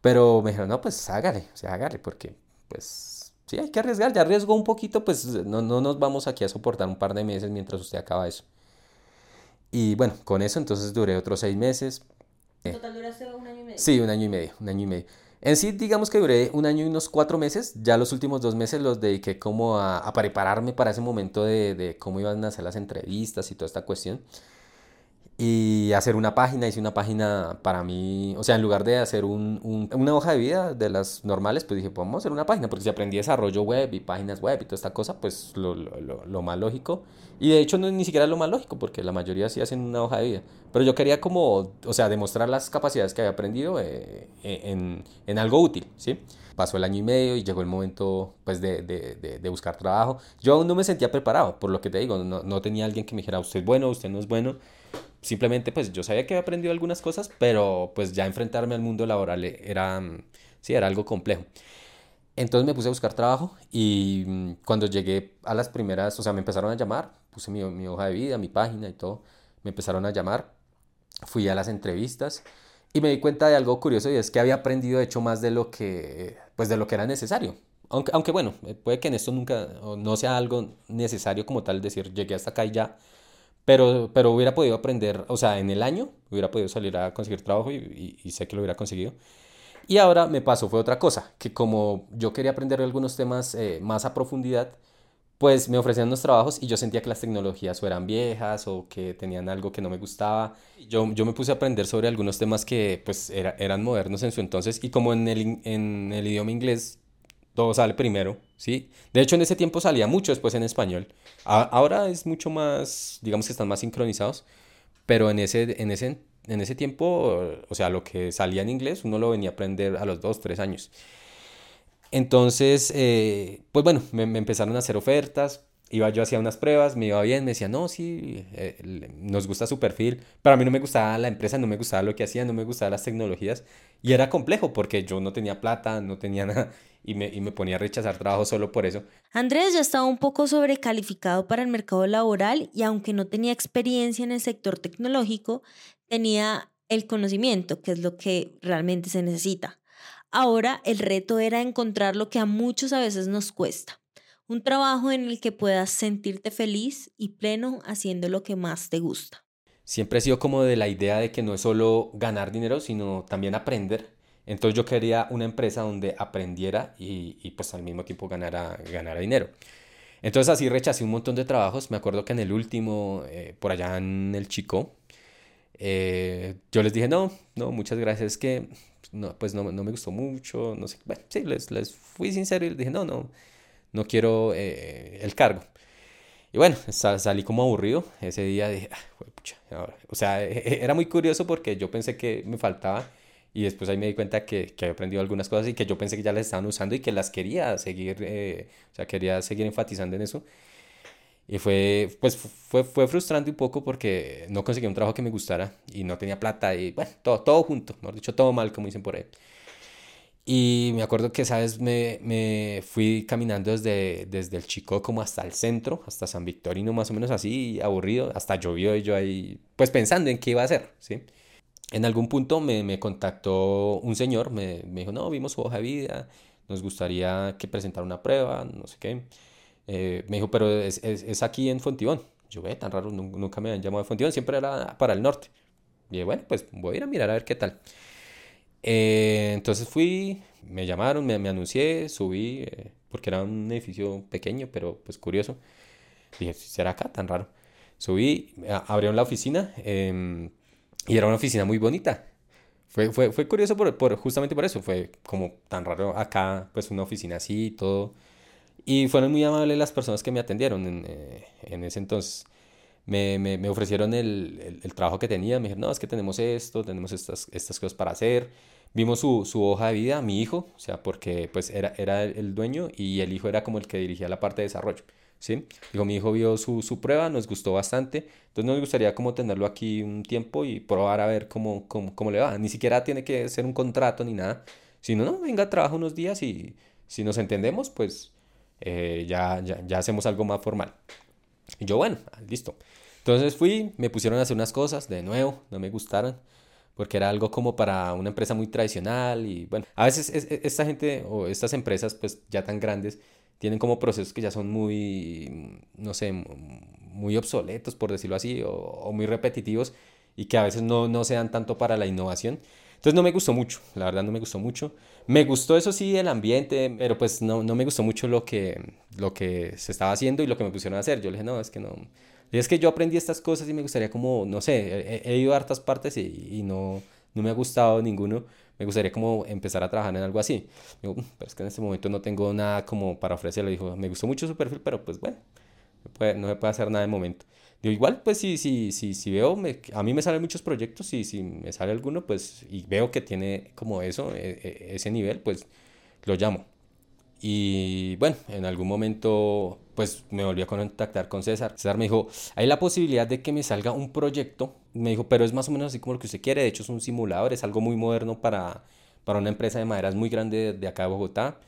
Pero me dijeron, no, pues hágale, o sea, hágale, porque pues sí, hay que arriesgar, ya arriesgó un poquito, pues no, no nos vamos aquí a soportar un par de meses mientras usted acaba eso. Y bueno, con eso entonces duré otros seis meses, ¿En total duraste un año y medio? Sí, un año y medio, un año y medio. En sí, digamos que duré un año y unos cuatro meses. Ya los últimos dos meses los dediqué como a, a prepararme para ese momento de, de, cómo iban a hacer las entrevistas y toda esta cuestión y hacer una página, hice una página para mí, o sea, en lugar de hacer un, un, una hoja de vida de las normales, pues dije, pues vamos a hacer una página, porque si aprendí desarrollo web y páginas web y toda esta cosa, pues lo, lo, lo, más lógico, y de hecho no es ni siquiera lo más lógico, porque la mayoría sí hacen una hoja de vida, pero yo quería como, o sea, demostrar las capacidades que había aprendido eh, en, en, algo útil, ¿sí? Pasó el año y medio y llegó el momento, pues, de, de, de, de buscar trabajo. Yo aún no me sentía preparado, por lo que te digo, no, no tenía alguien que me dijera, usted es bueno, usted no es bueno, simplemente pues yo sabía que había aprendido algunas cosas, pero pues ya enfrentarme al mundo laboral era, mm, sí, era algo complejo. Entonces me puse a buscar trabajo y mm, cuando llegué a las primeras, o sea, me empezaron a llamar, puse mi, mi hoja de vida, mi página y todo, me empezaron a llamar, fui a las entrevistas y me di cuenta de algo curioso y es que había aprendido de hecho más de lo que, pues de lo que era necesario. Aunque, aunque bueno, eh, puede que en esto nunca, no sea algo necesario como tal decir llegué hasta acá y ya, pero, pero hubiera podido aprender, o sea, en el año hubiera podido salir a conseguir trabajo y, y, sé que lo hubiera conseguido. Y ahora me pasó, fue otra cosa, que como yo quería aprender algunos temas eh, más a profundidad, pues me ofrecían unos trabajos y yo sentía que las tecnologías o eran viejas o que tenían algo que no me gustaba. Yo, yo me puse a aprender sobre algunos temas que pues era, eran modernos en su entonces y como en el, en el idioma inglés todo sale primero, ¿sí? De hecho, en ese tiempo salía mucho después en español. ahora es mucho más, digamos que están más sincronizados, pero en ese, en ese, en ese tiempo, o sea, lo que salía en inglés, uno lo venía a aprender a los dos, tres años. Entonces, eh, pues bueno, me, empezaron a hacer ofertas, iba yo hacía unas pruebas, me iba bien, me decía, no, sí, eh, nos gusta su perfil, pero a mí no me gustaba la empresa, no me gustaba lo que hacía, no me gustaban las tecnologías, y era complejo porque yo no tenía plata, no tenía nada, y me, y me ponía a rechazar trabajo solo por eso. Andrés ya estaba un poco sobrecalificado para el mercado laboral y aunque no tenía experiencia en el sector tecnológico, tenía el conocimiento, que es lo que realmente se necesita. Ahora el reto era encontrar lo que a muchos a veces nos cuesta. Un trabajo en el que puedas sentirte feliz y pleno haciendo lo que más te gusta. Siempre he sido como de la idea de que no es solo ganar dinero, sino también aprender entonces yo quería una empresa donde aprendiera y, pues al mismo tiempo ganara, ganara dinero. Entonces así rechacé un montón de trabajos. Me acuerdo que en el último, eh, por allá en el Chico, eh, yo les dije, no, no, muchas gracias, es que no, pues no, no, me gustó mucho, no sé, bueno, sí, les, les, fui sincero y les dije, no, no, no quiero eh, el cargo. Y bueno, salí como aburrido ese día, dije, ah, pucha, o sea, era muy curioso porque yo pensé que me faltaba y después ahí me di cuenta que, que había aprendido algunas cosas y que yo pensé que ya las estaban usando y que las quería seguir, eh, o sea, quería seguir enfatizando en eso. Y fue, pues fue, fue frustrante un poco porque no conseguí un trabajo que me gustara y no tenía plata y bueno, todo, todo junto, mejor dicho, todo mal, como dicen por ahí. Y me acuerdo que, ¿sabes? Me, me fui caminando desde, desde el Chico como hasta el centro, hasta San Victorino, más o menos así, aburrido, hasta llovió y yo ahí, pues pensando en qué iba a hacer, ¿sí? en algún punto me, me contactó un señor, me, me, dijo, no, vimos su hoja de vida, nos gustaría que presentara una prueba, no sé qué. Eh, me dijo, pero es, es, es, aquí en Fontibón. Yo, ve, tan raro, nunca me habían llamado de Fontibón, siempre era para el norte. Y dije, bueno, pues voy a ir a mirar a ver qué tal. Eh, entonces fui, me llamaron, me, anuncié, subí, eh, porque era un edificio pequeño, pero pues curioso. Dije, ¿será acá tan raro? Subí, abrieron la oficina eh, y era una oficina muy bonita. Fue, fue, fue curioso por, justamente por eso, fue como tan raro acá, pues una oficina así y todo. Y fueron muy amables las personas que me atendieron en, eh, en ese entonces. Me, me, me ofrecieron el, el, el, trabajo que tenía, me dijeron, no, es que tenemos esto, tenemos estas, estas cosas para hacer. Vimos su, su, hoja de vida, mi hijo, o sea, porque pues era, era el dueño y el hijo era como el que dirigía la parte de desarrollo. ¿sí? Digo, mi hijo vio su, su, prueba, nos gustó bastante, entonces nos gustaría como tenerlo aquí un tiempo y probar a ver cómo, cómo, cómo le va. Ni siquiera tiene que ser un contrato ni nada, sino, no, venga, trabaja unos días y si nos entendemos, pues eh, ya, ya, ya hacemos algo más formal. Y yo, bueno, listo. Entonces fui, me pusieron a hacer unas cosas, de nuevo, no me gustaron, porque era algo como para una empresa muy tradicional y bueno, a veces es, es, esta gente o estas empresas pues ya tan grandes tienen como procesos que ya son muy, no sé, muy obsoletos, por decirlo así, o, o muy repetitivos y que a veces no, no se dan tanto para la innovación. Entonces no me gustó mucho, la verdad no me gustó mucho. Me gustó eso sí el ambiente, pero pues no, no me gustó mucho lo que, lo que se estaba haciendo y lo que me pusieron a hacer. Yo le dije, no, es que no. Y es que yo aprendí estas cosas y me gustaría como, no sé, he, he ido a hartas partes y, y, no, no me ha gustado ninguno. Me gustaría como empezar a trabajar en algo así. Digo, mm, pero es que en este momento no tengo nada como para ofrecerle. Dijo, me gustó mucho su perfil, pero pues bueno, no, puede, no me puede hacer nada de momento. Digo, igual, pues si, si, si, si veo, me, a mí me salen muchos proyectos y si me sale alguno, pues, y veo que tiene como eso, e, e, ese nivel, pues lo llamo. Y bueno, en algún momento, pues me volví a contactar con César. César me dijo, hay la posibilidad de que me salga un proyecto. Me dijo, pero es más o menos así como lo que usted quiere. De hecho, es un simulador, es algo muy moderno para, para una empresa de maderas muy grande de acá de Bogotá.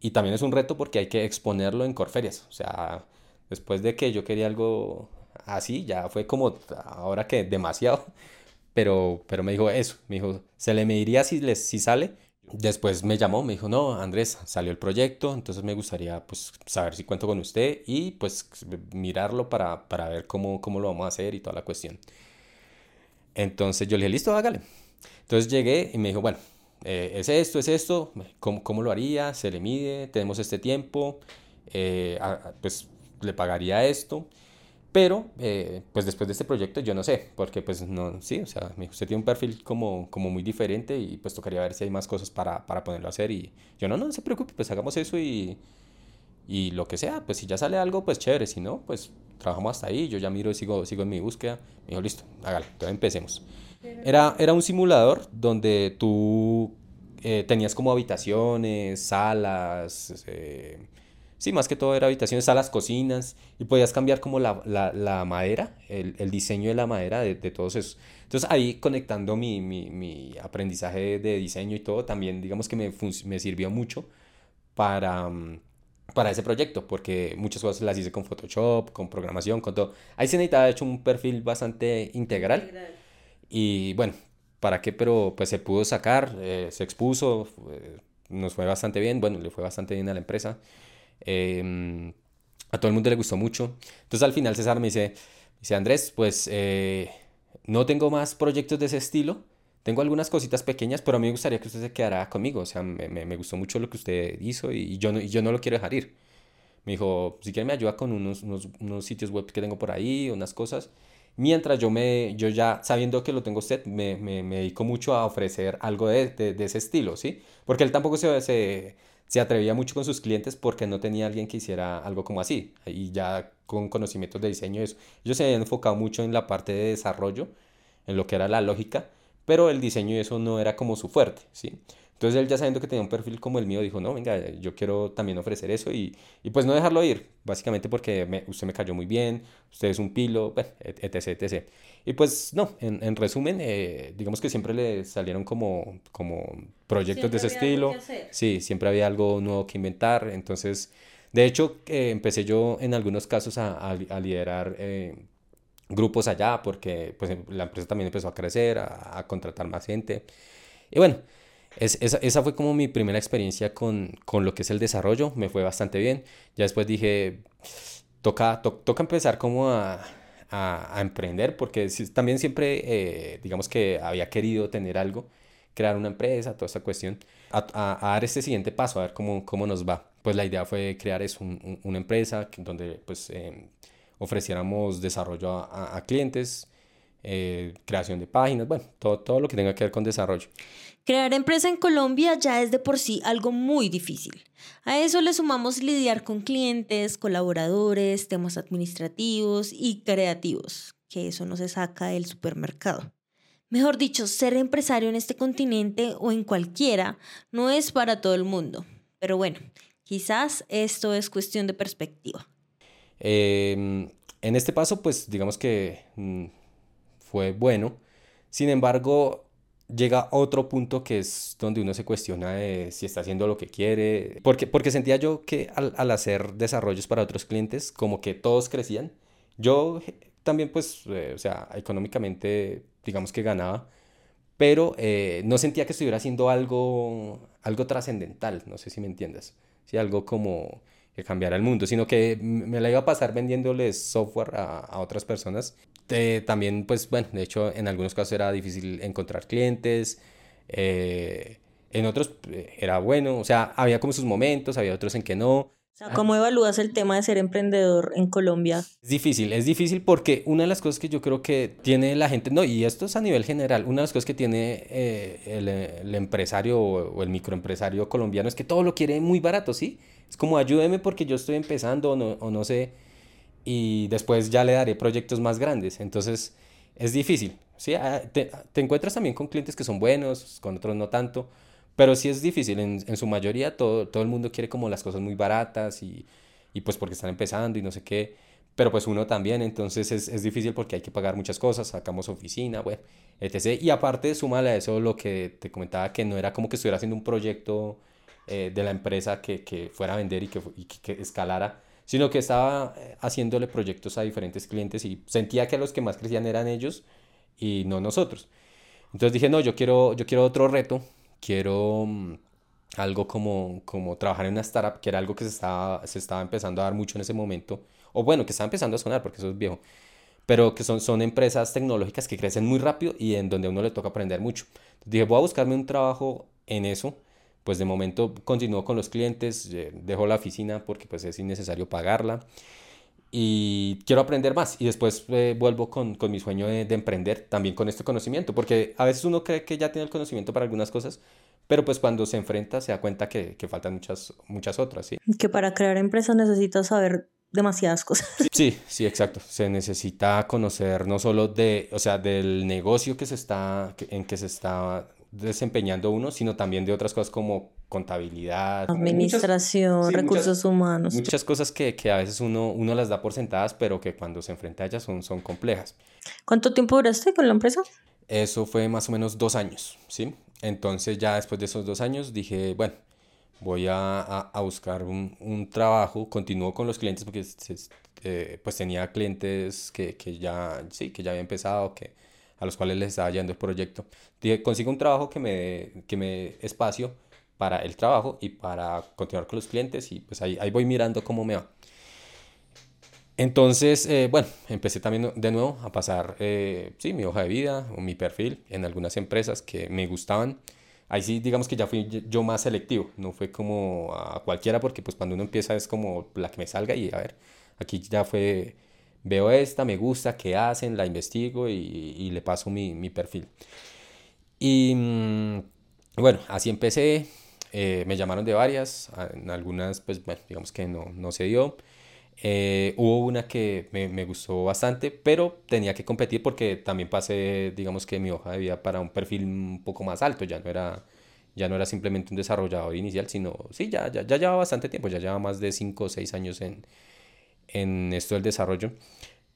Y también es un reto porque hay que exponerlo en Corferias. O sea, después de que yo quería algo así, ya fue como, ahora que demasiado, pero, pero me dijo eso, me dijo, se le mediría si, les, si sale. Después me llamó, me dijo, no, Andrés, salió el proyecto, entonces me gustaría pues saber si cuento con usted y pues mirarlo para, para ver cómo, cómo lo vamos a hacer y toda la cuestión. Entonces yo le dije, listo, hágale. Entonces llegué y me dijo, bueno, eh, es esto, es esto, ¿cómo, ¿cómo, lo haría? Se le mide, tenemos este tiempo, eh, pues le pagaría esto. Pero, eh, pues después de este proyecto, yo no sé, porque pues no, sí, o sea, usted tiene un perfil como, como muy diferente y pues tocaría ver si hay más cosas para, para ponerlo a hacer y yo no, no, se preocupe, pues hagamos eso y, y lo que sea, pues si ya sale algo, pues chévere, si no, pues trabajamos hasta ahí, yo ya miro y sigo, sigo en mi búsqueda, me dijo, listo, hágalo, entonces empecemos. Era, era un simulador donde tú eh, tenías como habitaciones, salas, eh, Sí, más que todo era habitaciones, salas, cocinas, y podías cambiar como la, la, la madera, el, el, diseño de la madera de, de, todos esos. Entonces ahí conectando mi, mi, mi aprendizaje de diseño y todo, también digamos que me, me sirvió mucho para, mm, para ese proyecto, porque muchas cosas las hice con Photoshop, con programación, con todo. Ahí se necesitaba, de hecho, un perfil bastante integral. integral. Y bueno, ¿para qué? Pero pues se pudo sacar, eh, se expuso, eh, nos fue bastante bien, bueno, le fue bastante bien a la empresa. Eh, a todo el mundo le gustó mucho. Entonces al final César me dice, dice Andrés, pues eh, no tengo más proyectos de ese estilo. Tengo algunas cositas pequeñas, pero a mí me gustaría que usted se quedara conmigo. O sea, me, me, me gustó mucho lo que usted hizo y, y yo, no, y yo no lo quiero dejar ir. Me dijo, si quiere me ayuda con unos, unos, unos, sitios web que tengo por ahí, unas cosas. Mientras yo, me, yo ya sabiendo que lo tengo usted, me, me, dedico mucho a ofrecer algo de, de, de, ese estilo, ¿sí? Porque él tampoco se, se, se atrevía mucho con sus clientes porque no tenía alguien que hiciera algo como así. Y ya con conocimientos de diseño, eso. Ellos se habían enfocado mucho en la parte de desarrollo, en lo que era la lógica, pero el diseño y eso no era como su fuerte, ¿sí? Entonces él ya sabiendo que tenía un perfil como el mío, dijo, no, venga, yo quiero también ofrecer eso y, y pues no dejarlo ir, básicamente porque me, usted me cayó muy bien, usted es un pilo, bueno, etc, etc. Y pues no, en, en resumen, eh, digamos que siempre le salieron como, como proyectos siempre de ese estilo. Sí, siempre había algo nuevo que inventar, entonces, de hecho, eh, empecé yo en algunos casos a, a, a liderar... Eh, grupos allá porque pues, la empresa también empezó a crecer, a, a contratar más gente. Y bueno, es, esa, fue como mi primera experiencia con, con, lo que es el desarrollo, me fue bastante bien. Ya después dije, toca, to, toca empezar como a, a, emprender, porque también siempre, eh, digamos que había querido tener algo, crear una empresa, toda esa cuestión, a, dar este siguiente paso, a ver cómo, cómo nos va. Pues la idea fue crear es un, un, una empresa donde pues eh, ofreciéramos desarrollo a, clientes, eh, creación de páginas, bueno, todo, todo lo que tenga que ver con desarrollo. Crear empresa en Colombia ya es de por sí algo muy difícil. A eso le sumamos lidiar con clientes, colaboradores, temas administrativos y creativos, que eso no se saca del supermercado. Mejor dicho, ser empresario en este continente o en cualquiera no es para todo el mundo. Pero bueno, quizás esto es cuestión de perspectiva. Eh, en este paso, pues digamos que mm, fue bueno. Sin embargo, llega otro punto que es donde uno se cuestiona de si está haciendo lo que quiere. Porque, porque sentía yo que al, al, hacer desarrollos para otros clientes, como que todos crecían. Yo también, pues, eh, o sea, económicamente, digamos que ganaba, pero eh, no sentía que estuviera haciendo algo, algo trascendental, no sé si me entiendes. Sí, algo como que cambiara el mundo, sino que me la iba a pasar vendiéndoles software a, a otras personas eh, también, pues bueno, de hecho en algunos casos era difícil encontrar clientes, eh, en otros eh, era bueno, o sea, había como sus momentos, había otros en que no. ¿Cómo evalúas el tema de ser emprendedor en Colombia? Es difícil, es difícil porque una de las cosas que yo creo que tiene la gente, no, y esto es a nivel general, una de las cosas que tiene eh, el, el, empresario o, el microempresario colombiano es que todo lo quiere muy barato, ¿sí? Es como ayúdeme porque yo estoy empezando o no, o no sé y después ya le daré proyectos más grandes. Entonces es difícil. ¿sí? Ah, te, te, encuentras también con clientes que son buenos, con otros no tanto, pero sí es difícil. En, en su mayoría todo, todo, el mundo quiere como las cosas muy baratas y, y, pues porque están empezando y no sé qué. Pero pues uno también, entonces es, es difícil porque hay que pagar muchas cosas, sacamos oficina, bueno, etc. Y aparte, súmale a eso lo que te comentaba, que no era como que estuviera haciendo un proyecto eh, de la empresa que, que fuera a vender y que, y que escalara, sino que estaba eh, haciéndole proyectos a diferentes clientes y sentía que los que más crecían eran ellos y no nosotros. Entonces dije, no, yo quiero, yo quiero otro reto, quiero um, algo como, como trabajar en una startup, que era algo que se estaba, se estaba empezando a dar mucho en ese momento, o bueno, que estaba empezando a sonar porque eso es viejo, pero que son, son empresas tecnológicas que crecen muy rápido y en donde a uno le toca aprender mucho. Entonces dije, voy a buscarme un trabajo en eso pues de momento continúo con los clientes, eh, dejo la oficina porque pues es innecesario pagarla y quiero aprender más y después eh, vuelvo con, con, mi sueño de, de, emprender también con este conocimiento, porque a veces uno cree que ya tiene el conocimiento para algunas cosas, pero pues cuando se enfrenta se da cuenta que, que faltan muchas, muchas otras. ¿sí? Que para crear empresas necesitas saber demasiadas cosas. Sí, sí, exacto. Se necesita conocer no solo de, o sea, del negocio que se está, en que se está desempeñando uno, sino también de otras cosas como contabilidad, administración, muchas, sí, recursos muchas, humanos. Muchas cosas que, que, a veces uno, uno las da por sentadas, pero que cuando se enfrenta a ellas son, son complejas. ¿Cuánto tiempo duraste con la empresa? Eso fue más o menos dos años, ¿sí? Entonces ya después de esos dos años dije, bueno, voy a, a, a buscar un, un, trabajo, continúo con los clientes porque eh, pues tenía clientes que, que, ya, sí, que ya había empezado, que a los cuales les estaba yendo el proyecto. Consigo un trabajo que me, que me espacio para el trabajo y para continuar con los clientes y pues ahí, ahí voy mirando cómo me va. Entonces, eh, bueno, empecé también de nuevo a pasar, eh, sí, mi hoja de vida o mi perfil en algunas empresas que me gustaban. Ahí sí, digamos que ya fui yo más selectivo, no fue como a cualquiera porque pues cuando uno empieza es como la que me salga y a ver, aquí ya fue veo esta, me gusta, qué hacen, la investigo y, y le paso mi, mi, perfil. Y mm, bueno, así empecé, eh, me llamaron de varias, en algunas pues bueno, digamos que no, no se dio. Eh, hubo una que me, me, gustó bastante, pero tenía que competir porque también pasé, digamos que mi hoja de vida para un perfil un poco más alto, ya no era, ya no era simplemente un desarrollador inicial, sino, sí, ya, ya, ya llevaba bastante tiempo, ya llevaba más de 5 o 6 años en, en esto del desarrollo.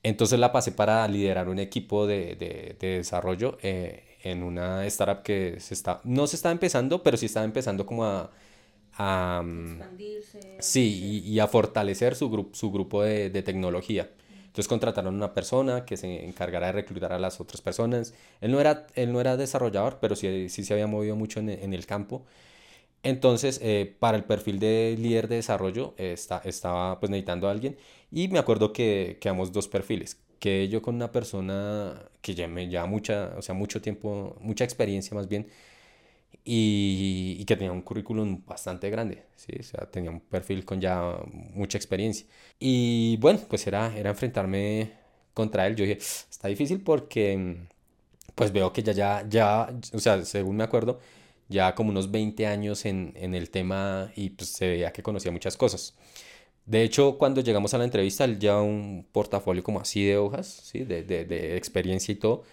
Entonces la pasé para liderar un equipo de, de, de desarrollo eh, en una startup que se está, no se está empezando, pero sí está empezando como a... a Expandirse. Sí, y, y, a fortalecer su, grupo su grupo de, de tecnología. Entonces contrataron a una persona que se encargara de reclutar a las otras personas. Él no era, él no era desarrollador, pero sí, sí se había movido mucho en, en el campo. Entonces, eh, para el perfil de líder de desarrollo, está, estaba pues necesitando a alguien y me acuerdo que quedamos dos perfiles. Que yo con una persona que ya me lleva mucha, o sea, mucho tiempo, mucha experiencia más bien, y, que tenía un currículum bastante grande, ¿sí? O sea, tenía un perfil con ya mucha experiencia. Y bueno, pues era, era enfrentarme contra él. Yo dije, está difícil porque pues veo que ya, ya, ya, o sea, según me acuerdo, ya como unos 20 años en, en el tema y pues se veía que conocía muchas cosas. De hecho, cuando llegamos a la entrevista, él lleva un portafolio como así de hojas, ¿sí? de, de, de experiencia y todo.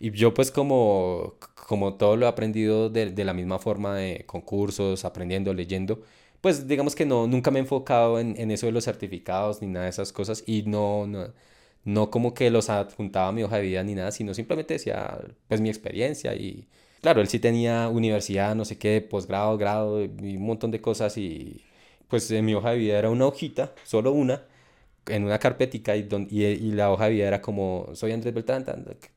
Y yo pues como, como todo lo he aprendido de, de, la misma forma de concursos, aprendiendo, leyendo, pues digamos que no, nunca me he enfocado en, en eso de los certificados ni nada de esas cosas y no, no, no como que los adjuntaba a mi hoja de vida ni nada, sino simplemente decía pues mi experiencia y claro, él sí tenía universidad, no sé qué, posgrado, grado y un montón de cosas y pues en mi hoja de vida era una hojita, solo una, en una carpetica y, y, y la hoja de vida era como soy Andrés Beltrán,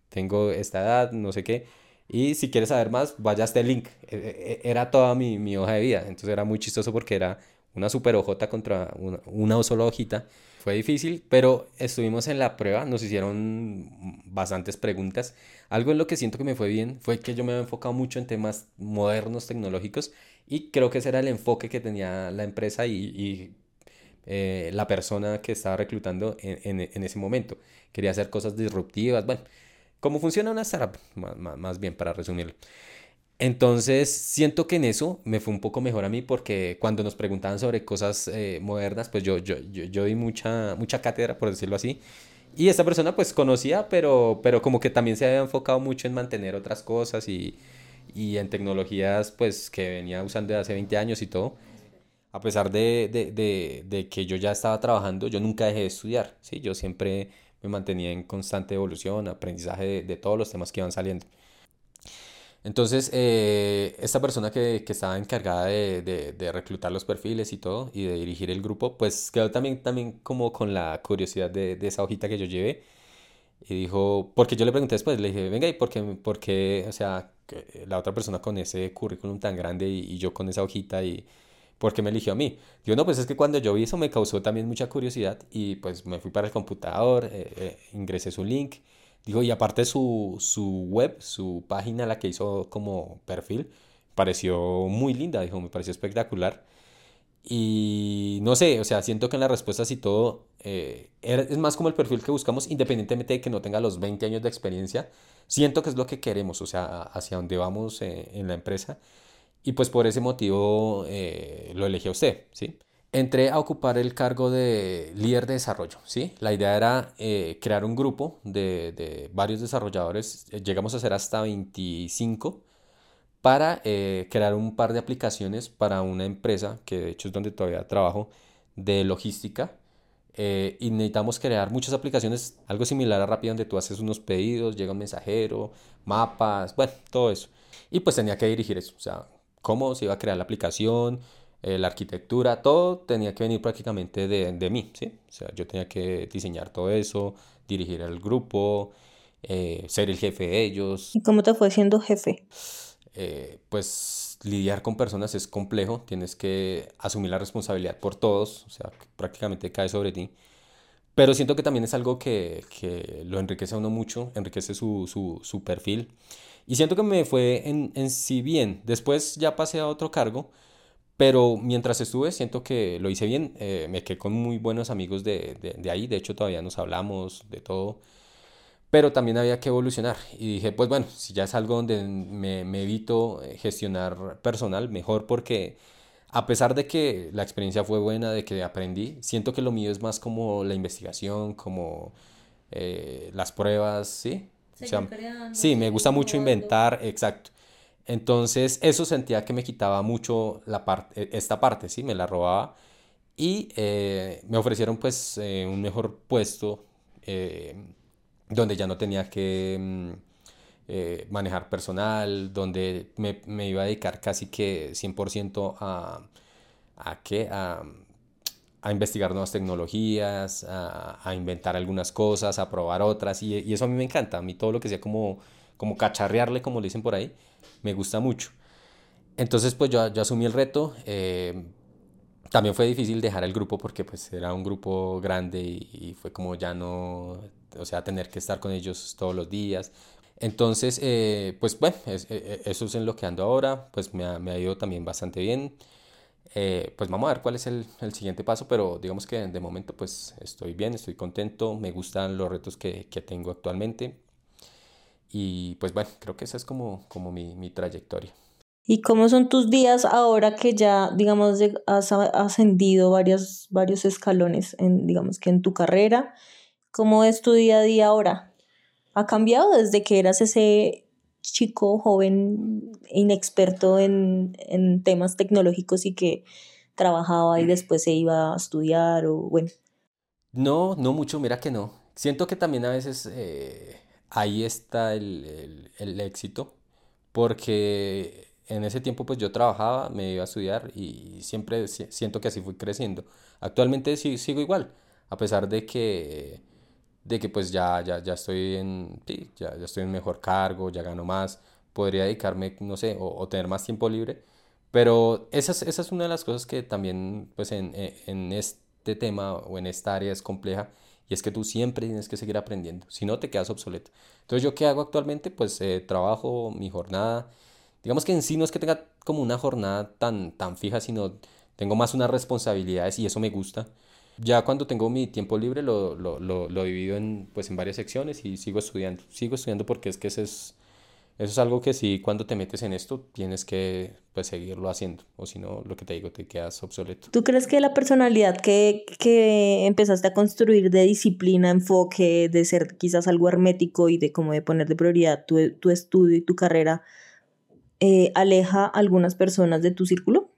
tengo esta edad, no sé qué. Y si quieres saber más, vaya a este link. E, e, e, era toda mi, mi, hoja de vida. Entonces era muy chistoso porque era una super hojota contra una, una sola hojita. Fue difícil, pero estuvimos en la prueba, nos hicieron bastantes preguntas. Algo en lo que siento que me fue bien fue que yo me había enfocado mucho en temas modernos, tecnológicos, y creo que ese era el enfoque que tenía la empresa y, y eh, la persona que estaba reclutando en, en, en, ese momento. Quería hacer cosas disruptivas, bueno, cómo funciona una startup, más, bien para resumirlo. Entonces, siento que en eso me fue un poco mejor a mí porque cuando nos preguntaban sobre cosas eh, modernas, pues yo, yo, yo, yo, di mucha, mucha cátedra, por decirlo así. Y esta persona pues conocía, pero, pero como que también se había enfocado mucho en mantener otras cosas y, y en tecnologías pues que venía usando de hace 20 años y todo. A pesar de, de, de, de que yo ya estaba trabajando, yo nunca dejé de estudiar, ¿sí? Yo siempre me mantenía en constante evolución, aprendizaje de, todos los temas que iban saliendo. Entonces, eh, esta persona que, que, estaba encargada de, de, reclutar los perfiles y todo, y de dirigir el grupo, pues quedó también, también como con la curiosidad de, de esa hojita que yo llevé. Y dijo, porque yo le pregunté después, le dije, venga, ¿y por qué, por qué o sea, la otra persona con ese currículum tan grande y, y yo con esa hojita y ¿por qué me eligió a mí? Digo, no, pues es que cuando yo vi eso me causó también mucha curiosidad y pues me fui para el computador, eh, eh, ingresé su link, digo, y aparte su, su web, su página, la que hizo como perfil, pareció muy linda, dijo, me pareció espectacular. Y no sé, o sea, siento que en las respuestas y todo eh, es más como el perfil que buscamos, independientemente de que no tenga los 20 años de experiencia. Siento que es lo que queremos, o sea, hacia dónde vamos en la empresa. Y pues por ese motivo eh, lo elegí a usted, ¿sí? Entré a ocupar el cargo de líder de desarrollo, ¿sí? La idea era eh, crear un grupo de, de, varios desarrolladores, eh, llegamos a ser hasta 25, para crear un par de aplicaciones para una empresa, que de hecho es donde todavía trabajo, de logística. y necesitamos crear muchas aplicaciones, algo similar a Rappi, donde tú haces unos pedidos, llega un mensajero, mapas, bueno, todo eso. Y pues tenía que dirigir eso, o sea, cómo se iba a crear la aplicación, eh, la arquitectura, todo tenía que venir prácticamente de, de, mí, ¿sí? O sea, yo tenía que diseñar todo eso, dirigir el grupo, eh, ser el jefe de ellos. ¿Y cómo te fue siendo jefe? Eh, pues lidiar con personas es complejo, tienes que asumir la responsabilidad por todos, o sea, prácticamente cae sobre ti. Pero siento que también es algo que, que lo enriquece a uno mucho, enriquece su, su, su perfil. Y siento que me fue en, en sí bien. Después ya pasé a otro cargo, pero mientras estuve siento que lo hice bien. Eh, me quedé con muy buenos amigos de, de, de, ahí. De hecho, todavía nos hablamos de todo. Pero también había que evolucionar. Y dije, pues bueno, si ya es algo donde me, me evito eh, gestionar personal, mejor porque a pesar de que la experiencia fue buena, de que aprendí, siento que lo mío es más como la investigación, como eh, las pruebas, ¿sí? sí, me gusta mucho inventar, exacto. Entonces, eso sentía que me quitaba mucho la parte, esta parte, ¿sí? Me la robaba. Y eh, me ofrecieron, pues, eh, un mejor puesto eh, donde ya no tenía que mm, manejar personal, donde me, iba a dedicar casi que 100% a, a, ¿qué? a, investigar nuevas tecnologías, a, inventar algunas cosas, a probar otras, y, eso a mí me encanta, a mí todo lo que sea como, como cacharrearle, como le dicen por ahí, me gusta mucho. Entonces pues yo, asumí el reto, eh, también fue difícil dejar el grupo porque pues era un grupo grande y, fue como ya no, o sea, tener que estar con ellos todos los días. Entonces, eh, pues bueno, e, e, eso es en lo que ando ahora, pues me ha, ido también bastante bien. Eh, pues vamos a ver cuál es el, siguiente paso, pero digamos que de momento pues estoy bien, estoy contento, me gustan los retos que tengo actualmente y pues bueno, creo que esa es como, como mi, mi trayectoria. ¿Y cómo son tus días ahora que ya, digamos, has ascendido varios, varios escalones, en, digamos que en tu carrera? ¿Cómo es tu día a día ahora? ¿Ha cambiado desde que eras ese chico joven inexperto en, en temas tecnológicos y que trabajaba y después se iba a estudiar o bueno? No, no mucho, mira que no. Siento que también a veces eh, ahí está el, el, el éxito, porque en ese tiempo pues yo trabajaba, me iba a estudiar y siempre siento que así fui creciendo. Actualmente sigo igual, a pesar de que, de que pues ya, ya, ya estoy en, sí, ya, ya estoy en mejor cargo, ya gano más, podría dedicarme, no sé, o, tener más tiempo libre. Pero esa es, esa es una de las cosas que también pues en, en este tema o en esta área es compleja y es que tú siempre tienes que seguir aprendiendo, si no te quedas obsoleto. Entonces yo qué hago actualmente? Pues eh, trabajo mi jornada digamos que en sí no es que tenga como una jornada tan, tan fija, sino tengo más unas responsabilidades y eso me gusta. Ya cuando tengo mi tiempo libre lo, lo, lo, lo divido en, pues, en varias secciones y sigo estudiando. Sigo estudiando porque es que ese es, eso es algo que sí, cuando te metes en esto, tienes que pues, seguirlo haciendo. O si no, lo que te digo, te quedas obsoleto. ¿Tú crees que la personalidad que, que empezaste a construir de disciplina, enfoque, de ser quizás algo hermético y de como de poner de prioridad tu, tu estudio y tu carrera, eh, aleja a algunas personas de tu círculo?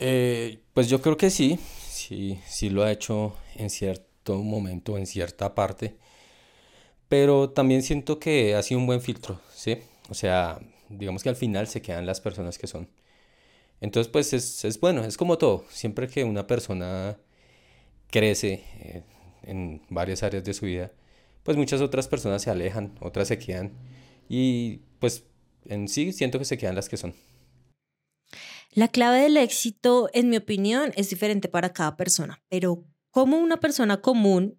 Eh, pues yo creo que sí, sí, sí lo ha hecho en cierto momento, en cierta parte, pero también siento que ha sido un buen filtro, ¿sí? O sea, digamos que al final se quedan las personas que son. Entonces, pues es, es bueno, es como todo, siempre que una persona crece eh, en varias áreas de su vida, pues muchas otras personas se alejan, otras se quedan y pues en sí siento que se quedan las que son. La clave del éxito, en mi opinión, es diferente para cada persona, pero como una persona común,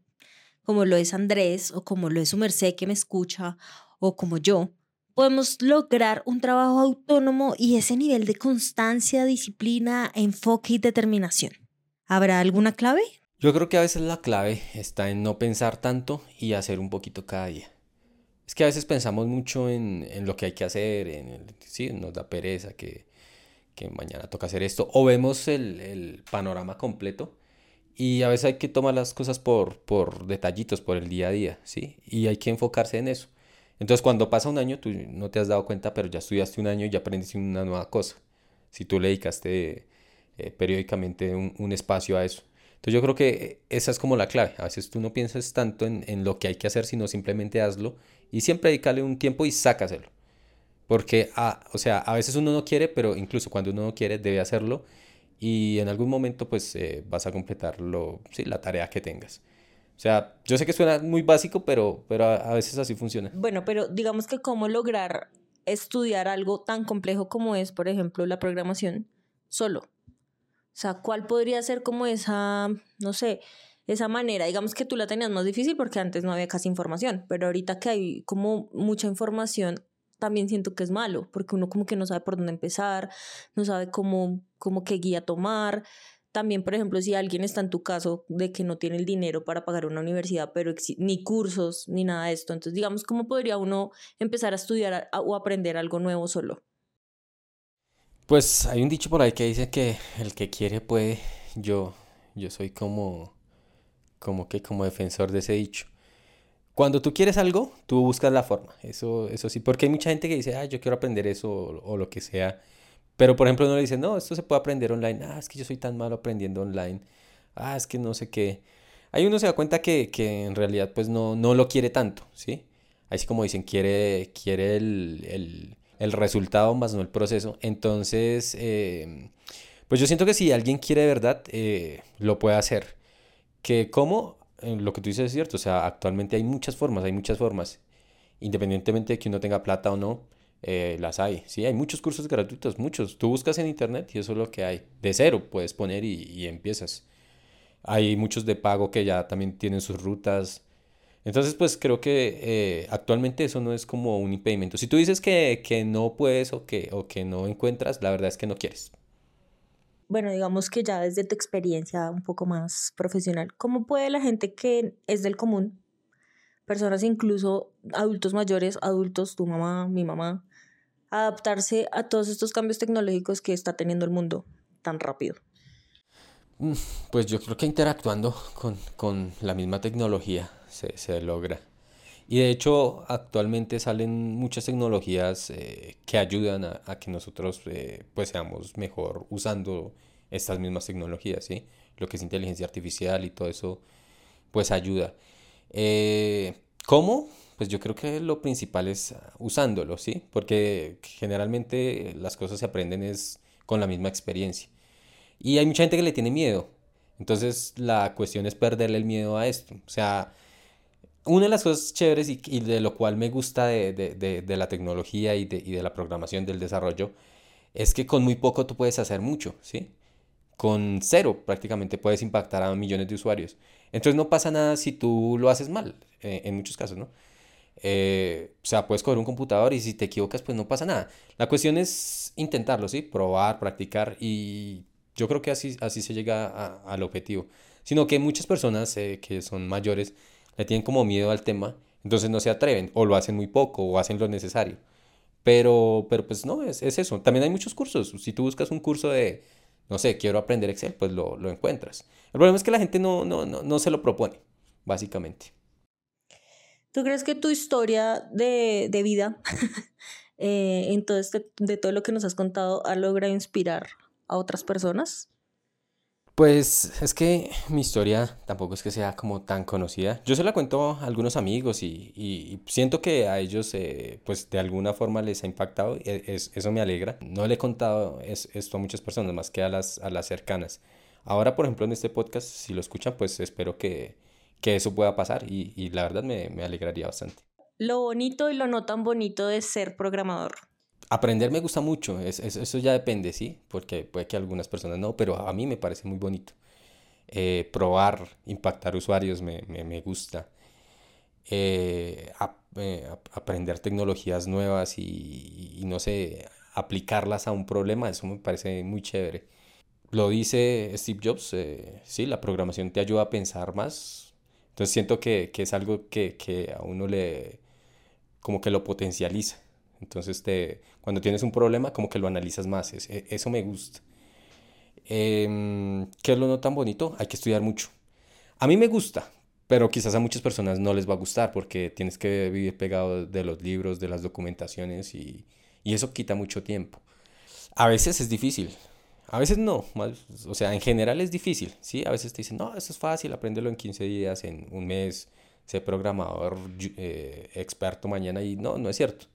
como lo es Andrés o como lo es su merced que me escucha o como yo, podemos lograr un trabajo autónomo y ese nivel de constancia, disciplina, enfoque y determinación. ¿Habrá alguna clave? Yo creo que a veces la clave está en no pensar tanto y hacer un poquito cada día. Es que a veces pensamos mucho en, en lo que hay que hacer, en el, sí, nos da pereza que, que mañana toca hacer esto, o vemos el, el, panorama completo y a veces hay que tomar las cosas por, por detallitos, por el día a día, ¿sí? Y hay que enfocarse en eso. Entonces cuando pasa un año, tú no te has dado cuenta, pero ya estudiaste un año y ya aprendiste una nueva cosa. Si tú le dedicaste eh, periódicamente un, espacio a eso. Entonces yo creo que esa es como la clave. A veces tú no piensas tanto en, en lo que hay que hacer, sino simplemente hazlo y siempre dedicarle un tiempo y sácaselo. Porque, a, o sea, a veces uno no quiere, pero incluso cuando uno no quiere, debe hacerlo. Y en algún momento, pues, eh, vas a completar lo, sí, la tarea que tengas. O sea, yo sé que suena muy básico, pero, pero a, a veces así funciona. Bueno, pero digamos que cómo lograr estudiar algo tan complejo como es, por ejemplo, la programación solo. O sea, ¿cuál podría ser como esa, no sé, esa manera. Digamos que tú la tenías más difícil porque antes no había casi información, pero ahorita que hay como mucha información, también siento que es malo, porque uno como que no sabe por dónde empezar, no sabe cómo, cómo qué guía tomar. También, por ejemplo, si alguien está en tu caso de que no tiene el dinero para pagar una universidad, pero ni cursos ni nada de esto, entonces digamos, ¿cómo podría uno empezar a estudiar o aprender algo nuevo solo? Pues hay un dicho por ahí que dice que el que quiere puede. Yo, yo soy como como que como defensor de ese dicho. Cuando tú quieres algo, tú buscas la forma. Eso, eso sí, porque hay mucha gente que dice, ah, yo quiero aprender eso o, lo que sea. Pero por ejemplo, uno le dice, no, esto se puede aprender online. Ah, es que yo soy tan malo aprendiendo online. Ah, es que no sé qué. Ahí uno se da cuenta que, que en realidad pues no, no lo quiere tanto, ¿sí? Así como dicen, quiere, quiere el, el, el resultado más no el proceso. Entonces, eh, Pues yo siento que si alguien quiere verdad, eh, lo puede hacer. Que como, eh, lo que tú dices es cierto, o sea, actualmente hay muchas formas, hay muchas formas. Independientemente de que uno tenga plata o no, eh, las hay. Sí, hay muchos cursos gratuitos, muchos. Tú buscas en internet y eso es lo que hay. De cero puedes poner y, y empiezas. Hay muchos de pago que ya también tienen sus rutas. Entonces, pues creo que eh, actualmente eso no es como un impedimento. Si tú dices que, que no puedes o que, o que no encuentras, la verdad es que no quieres. Bueno, digamos que ya desde tu experiencia un poco más profesional, ¿cómo puede la gente que es del común, personas incluso adultos mayores, adultos, tu mamá, mi mamá, adaptarse a todos estos cambios tecnológicos que está teniendo el mundo tan rápido? Mm, pues yo creo que interactuando con, con la misma tecnología se, se, logra. Y de hecho actualmente salen muchas tecnologías eh, que ayudan a, que nosotros eh, pues seamos mejor usando estas mismas tecnologías, ¿sí? Lo que es inteligencia artificial y todo eso pues ayuda. Eh, ¿Cómo? Pues yo creo que lo principal es usándolo, ¿sí? Porque generalmente las cosas se aprenden es con la misma experiencia. Y hay mucha gente que le tiene miedo. Entonces la cuestión es perderle el miedo a esto. O sea, una de las cosas chéveres y, y de lo cual me gusta de, de, de, de la tecnología y, y de, la programación, del desarrollo, es que con muy poco tú puedes hacer mucho, ¿sí? Con cero prácticamente puedes impactar a millones de usuarios. Entonces no pasa nada si tú lo haces mal, eh, en muchos casos, ¿no? Eh, o sea, puedes coger un computador y si te equivocas, pues no pasa nada. La cuestión es intentarlo, ¿sí? Probar, practicar y yo creo que así, así se llega a, al objetivo. Sino que muchas personas eh, que son mayores le tienen como miedo al tema, entonces no se atreven, o lo hacen muy poco, o hacen lo necesario. Pero, pero pues no, es, es eso. También hay muchos cursos. Si tú buscas un curso de, no sé, quiero aprender Excel, pues lo, lo encuentras. El problema es que la gente no, no, no, no se lo propone, básicamente. ¿Tú crees que tu historia de, de vida, eh, este, de todo lo que nos has contado, ha logrado inspirar a otras personas? Pues es que mi historia tampoco es que sea como tan conocida. Yo se la cuento a algunos amigos y, y siento que a ellos eh, pues de alguna forma les ha impactado. E, es, eso me alegra. No le he contado es, esto a muchas personas más que a las, a las cercanas. Ahora, por ejemplo, en este podcast, si lo escuchan, pues espero que, que eso pueda pasar y, y la verdad me, me alegraría bastante. Lo bonito y lo no tan bonito de ser programador. Aprender me gusta mucho, es, es, eso ya depende, ¿sí? Porque puede que algunas personas no, pero a mí me parece muy bonito. Eh, probar, impactar usuarios me, me, me gusta. Eh, eh, aprender tecnologías nuevas y, y, no sé, aplicarlas a un problema, eso me parece muy chévere. Lo dice Steve Jobs, sí, la programación te ayuda a pensar más. Entonces siento que, que es algo que, que a uno le, como que lo potencializa. Entonces, te, cuando tienes un problema, como que lo analizas más. E, eso me gusta. Eh, ¿Qué es lo no tan bonito? Hay que estudiar mucho. A mí me gusta, pero quizás a muchas personas no les va a gustar porque tienes que vivir pegado de los libros, de las documentaciones y, y eso quita mucho tiempo. A veces es difícil, a veces no, o sea, en general es difícil, ¿sí? A veces te dicen, no, eso es fácil, apréndelo en 15 días, en un mes, sé programador eh, experto mañana y no, no es cierto.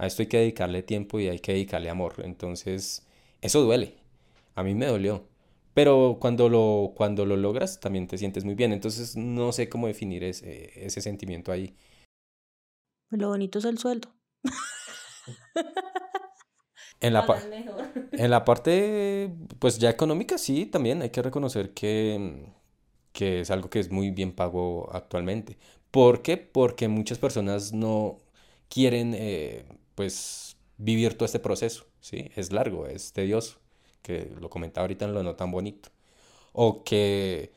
A esto hay que dedicarle tiempo y hay que dedicarle amor. Entonces, eso duele. A mí me dolió. Pero cuando lo, cuando lo logras, también te sientes muy bien. Entonces, no sé cómo definir ese, ese sentimiento ahí. Lo bonito es el sueldo. En la, en la parte, pues ya económica, sí, también hay que reconocer que, que es algo que es muy bien pago actualmente. ¿Por qué? Porque muchas personas no quieren eh, pues vivir todo este proceso, ¿sí? Es largo, es tedioso, que lo comentaba ahorita en lo no tan bonito. O que,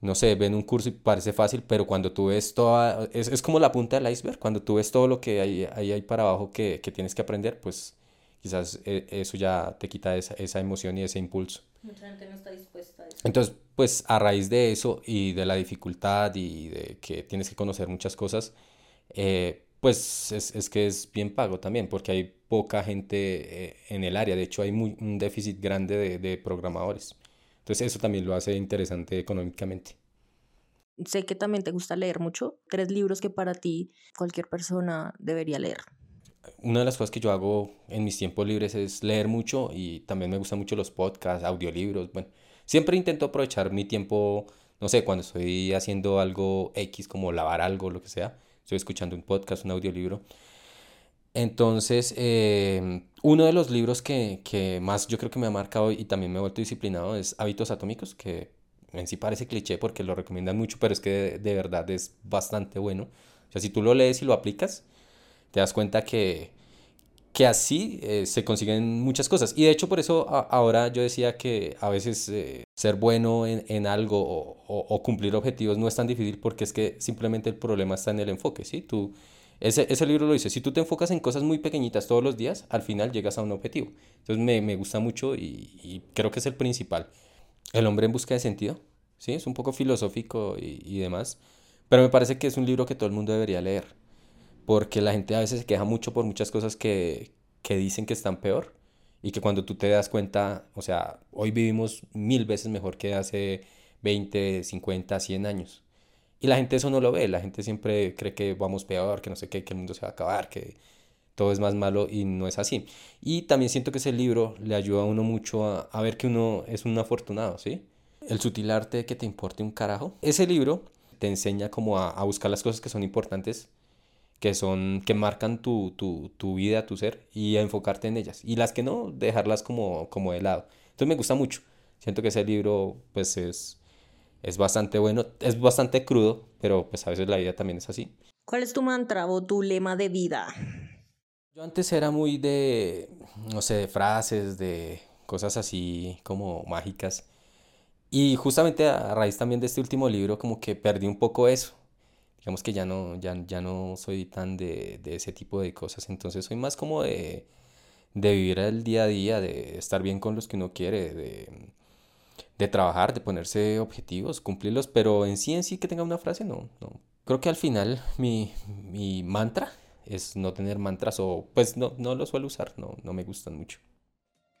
no sé, ven un curso y parece fácil, pero cuando tú ves toda, es, es como la punta del iceberg, cuando tú ves todo lo que hay, hay, hay para abajo que, que, tienes que aprender, pues quizás e, eso ya te quita esa, esa emoción y ese impulso. Mucha gente no está dispuesta a eso. Entonces, pues a raíz de eso y de la dificultad y de que tienes que conocer muchas cosas, eh, pues es, es, que es bien pago también, porque hay poca gente eh, en el área. De hecho, hay muy, un déficit grande de, de, programadores. Entonces, eso también lo hace interesante económicamente. Sé que también te gusta leer mucho. Tres libros que para ti cualquier persona debería leer. una de las cosas que yo hago en mis tiempos libres es leer mucho y también me gustan mucho los podcasts, audiolibros. Bueno, siempre intento aprovechar mi tiempo, no sé, cuando estoy haciendo algo X, como lavar algo, lo que sea. Estoy escuchando un podcast, un audiolibro. Entonces, eh, uno de los libros que, que, más yo creo que me ha marcado y también me ha vuelto disciplinado es Hábitos Atómicos, que en sí parece cliché porque lo recomiendan mucho, pero es que de, verdad es bastante bueno. O sea, si tú lo lees y lo aplicas, te das cuenta que, que así eh, se consiguen muchas cosas. Y de hecho por eso ahora yo decía que a veces eh, ser bueno en, en algo o, cumplir objetivos no es tan difícil porque es que simplemente el problema está en el enfoque, ¿sí? Tú ese, ese, libro lo dice, si tú te enfocas en cosas muy pequeñitas todos los días, al final llegas a un objetivo. Entonces me, me gusta mucho y, y, creo que es el principal. El hombre en busca de sentido, ¿sí? Es un poco filosófico y, y, demás, pero me parece que es un libro que todo el mundo debería leer, porque la gente a veces se queja mucho por muchas cosas que, que dicen que están peor y que cuando tú te das cuenta, o sea, hoy vivimos mil veces mejor que hace 20, 50, 100 años. Y la gente eso no lo ve, la gente siempre cree que vamos peor, que no sé qué, que el mundo se va a acabar, que todo es más malo y no es así. Y también siento que ese libro le ayuda a uno mucho a, a ver que uno es un afortunado, ¿sí? El sutil arte de que te importe un carajo. Ese libro te enseña como a, a buscar las cosas que son importantes, que son, que marcan tu, tu, tu, vida, tu ser, y enfocarte en ellas. Y las que no, dejarlas como, como de lado. Entonces me gusta mucho. Siento que ese libro, pues es es bastante bueno, es bastante crudo, pero pues a veces la vida también es así. ¿Cuál es tu mantra o tu lema de vida? Yo antes era muy de, no sé, de frases, de cosas así como mágicas. Y justamente a raíz también de este último libro como que perdí un poco eso. Digamos que ya no, ya, ya no soy tan de, de ese tipo de cosas. Entonces soy más como de, de vivir el día a día, de estar bien con los que uno quiere, de de trabajar, de ponerse objetivos, cumplirlos, pero en sí en sí que tenga una frase, no, no. Creo que al final mi, mi mantra es no tener mantras o pues no, no lo suelo usar, no, no me gustan mucho.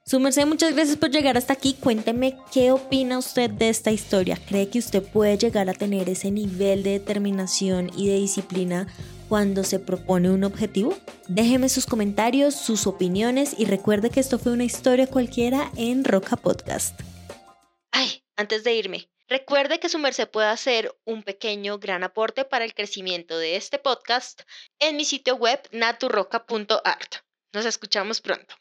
Su merced, muchas gracias por llegar hasta aquí. Cuénteme qué opina usted de esta historia. ¿Cree que usted puede llegar a tener ese nivel de determinación y de disciplina cuando se propone un objetivo? Déjeme sus comentarios, sus opiniones y recuerde que esto fue una historia cualquiera en Roca Podcast. Ay, antes de irme, recuerde que su merced puede hacer un pequeño gran aporte para el crecimiento de este podcast en mi sitio web naturroca.art. Nos escuchamos pronto.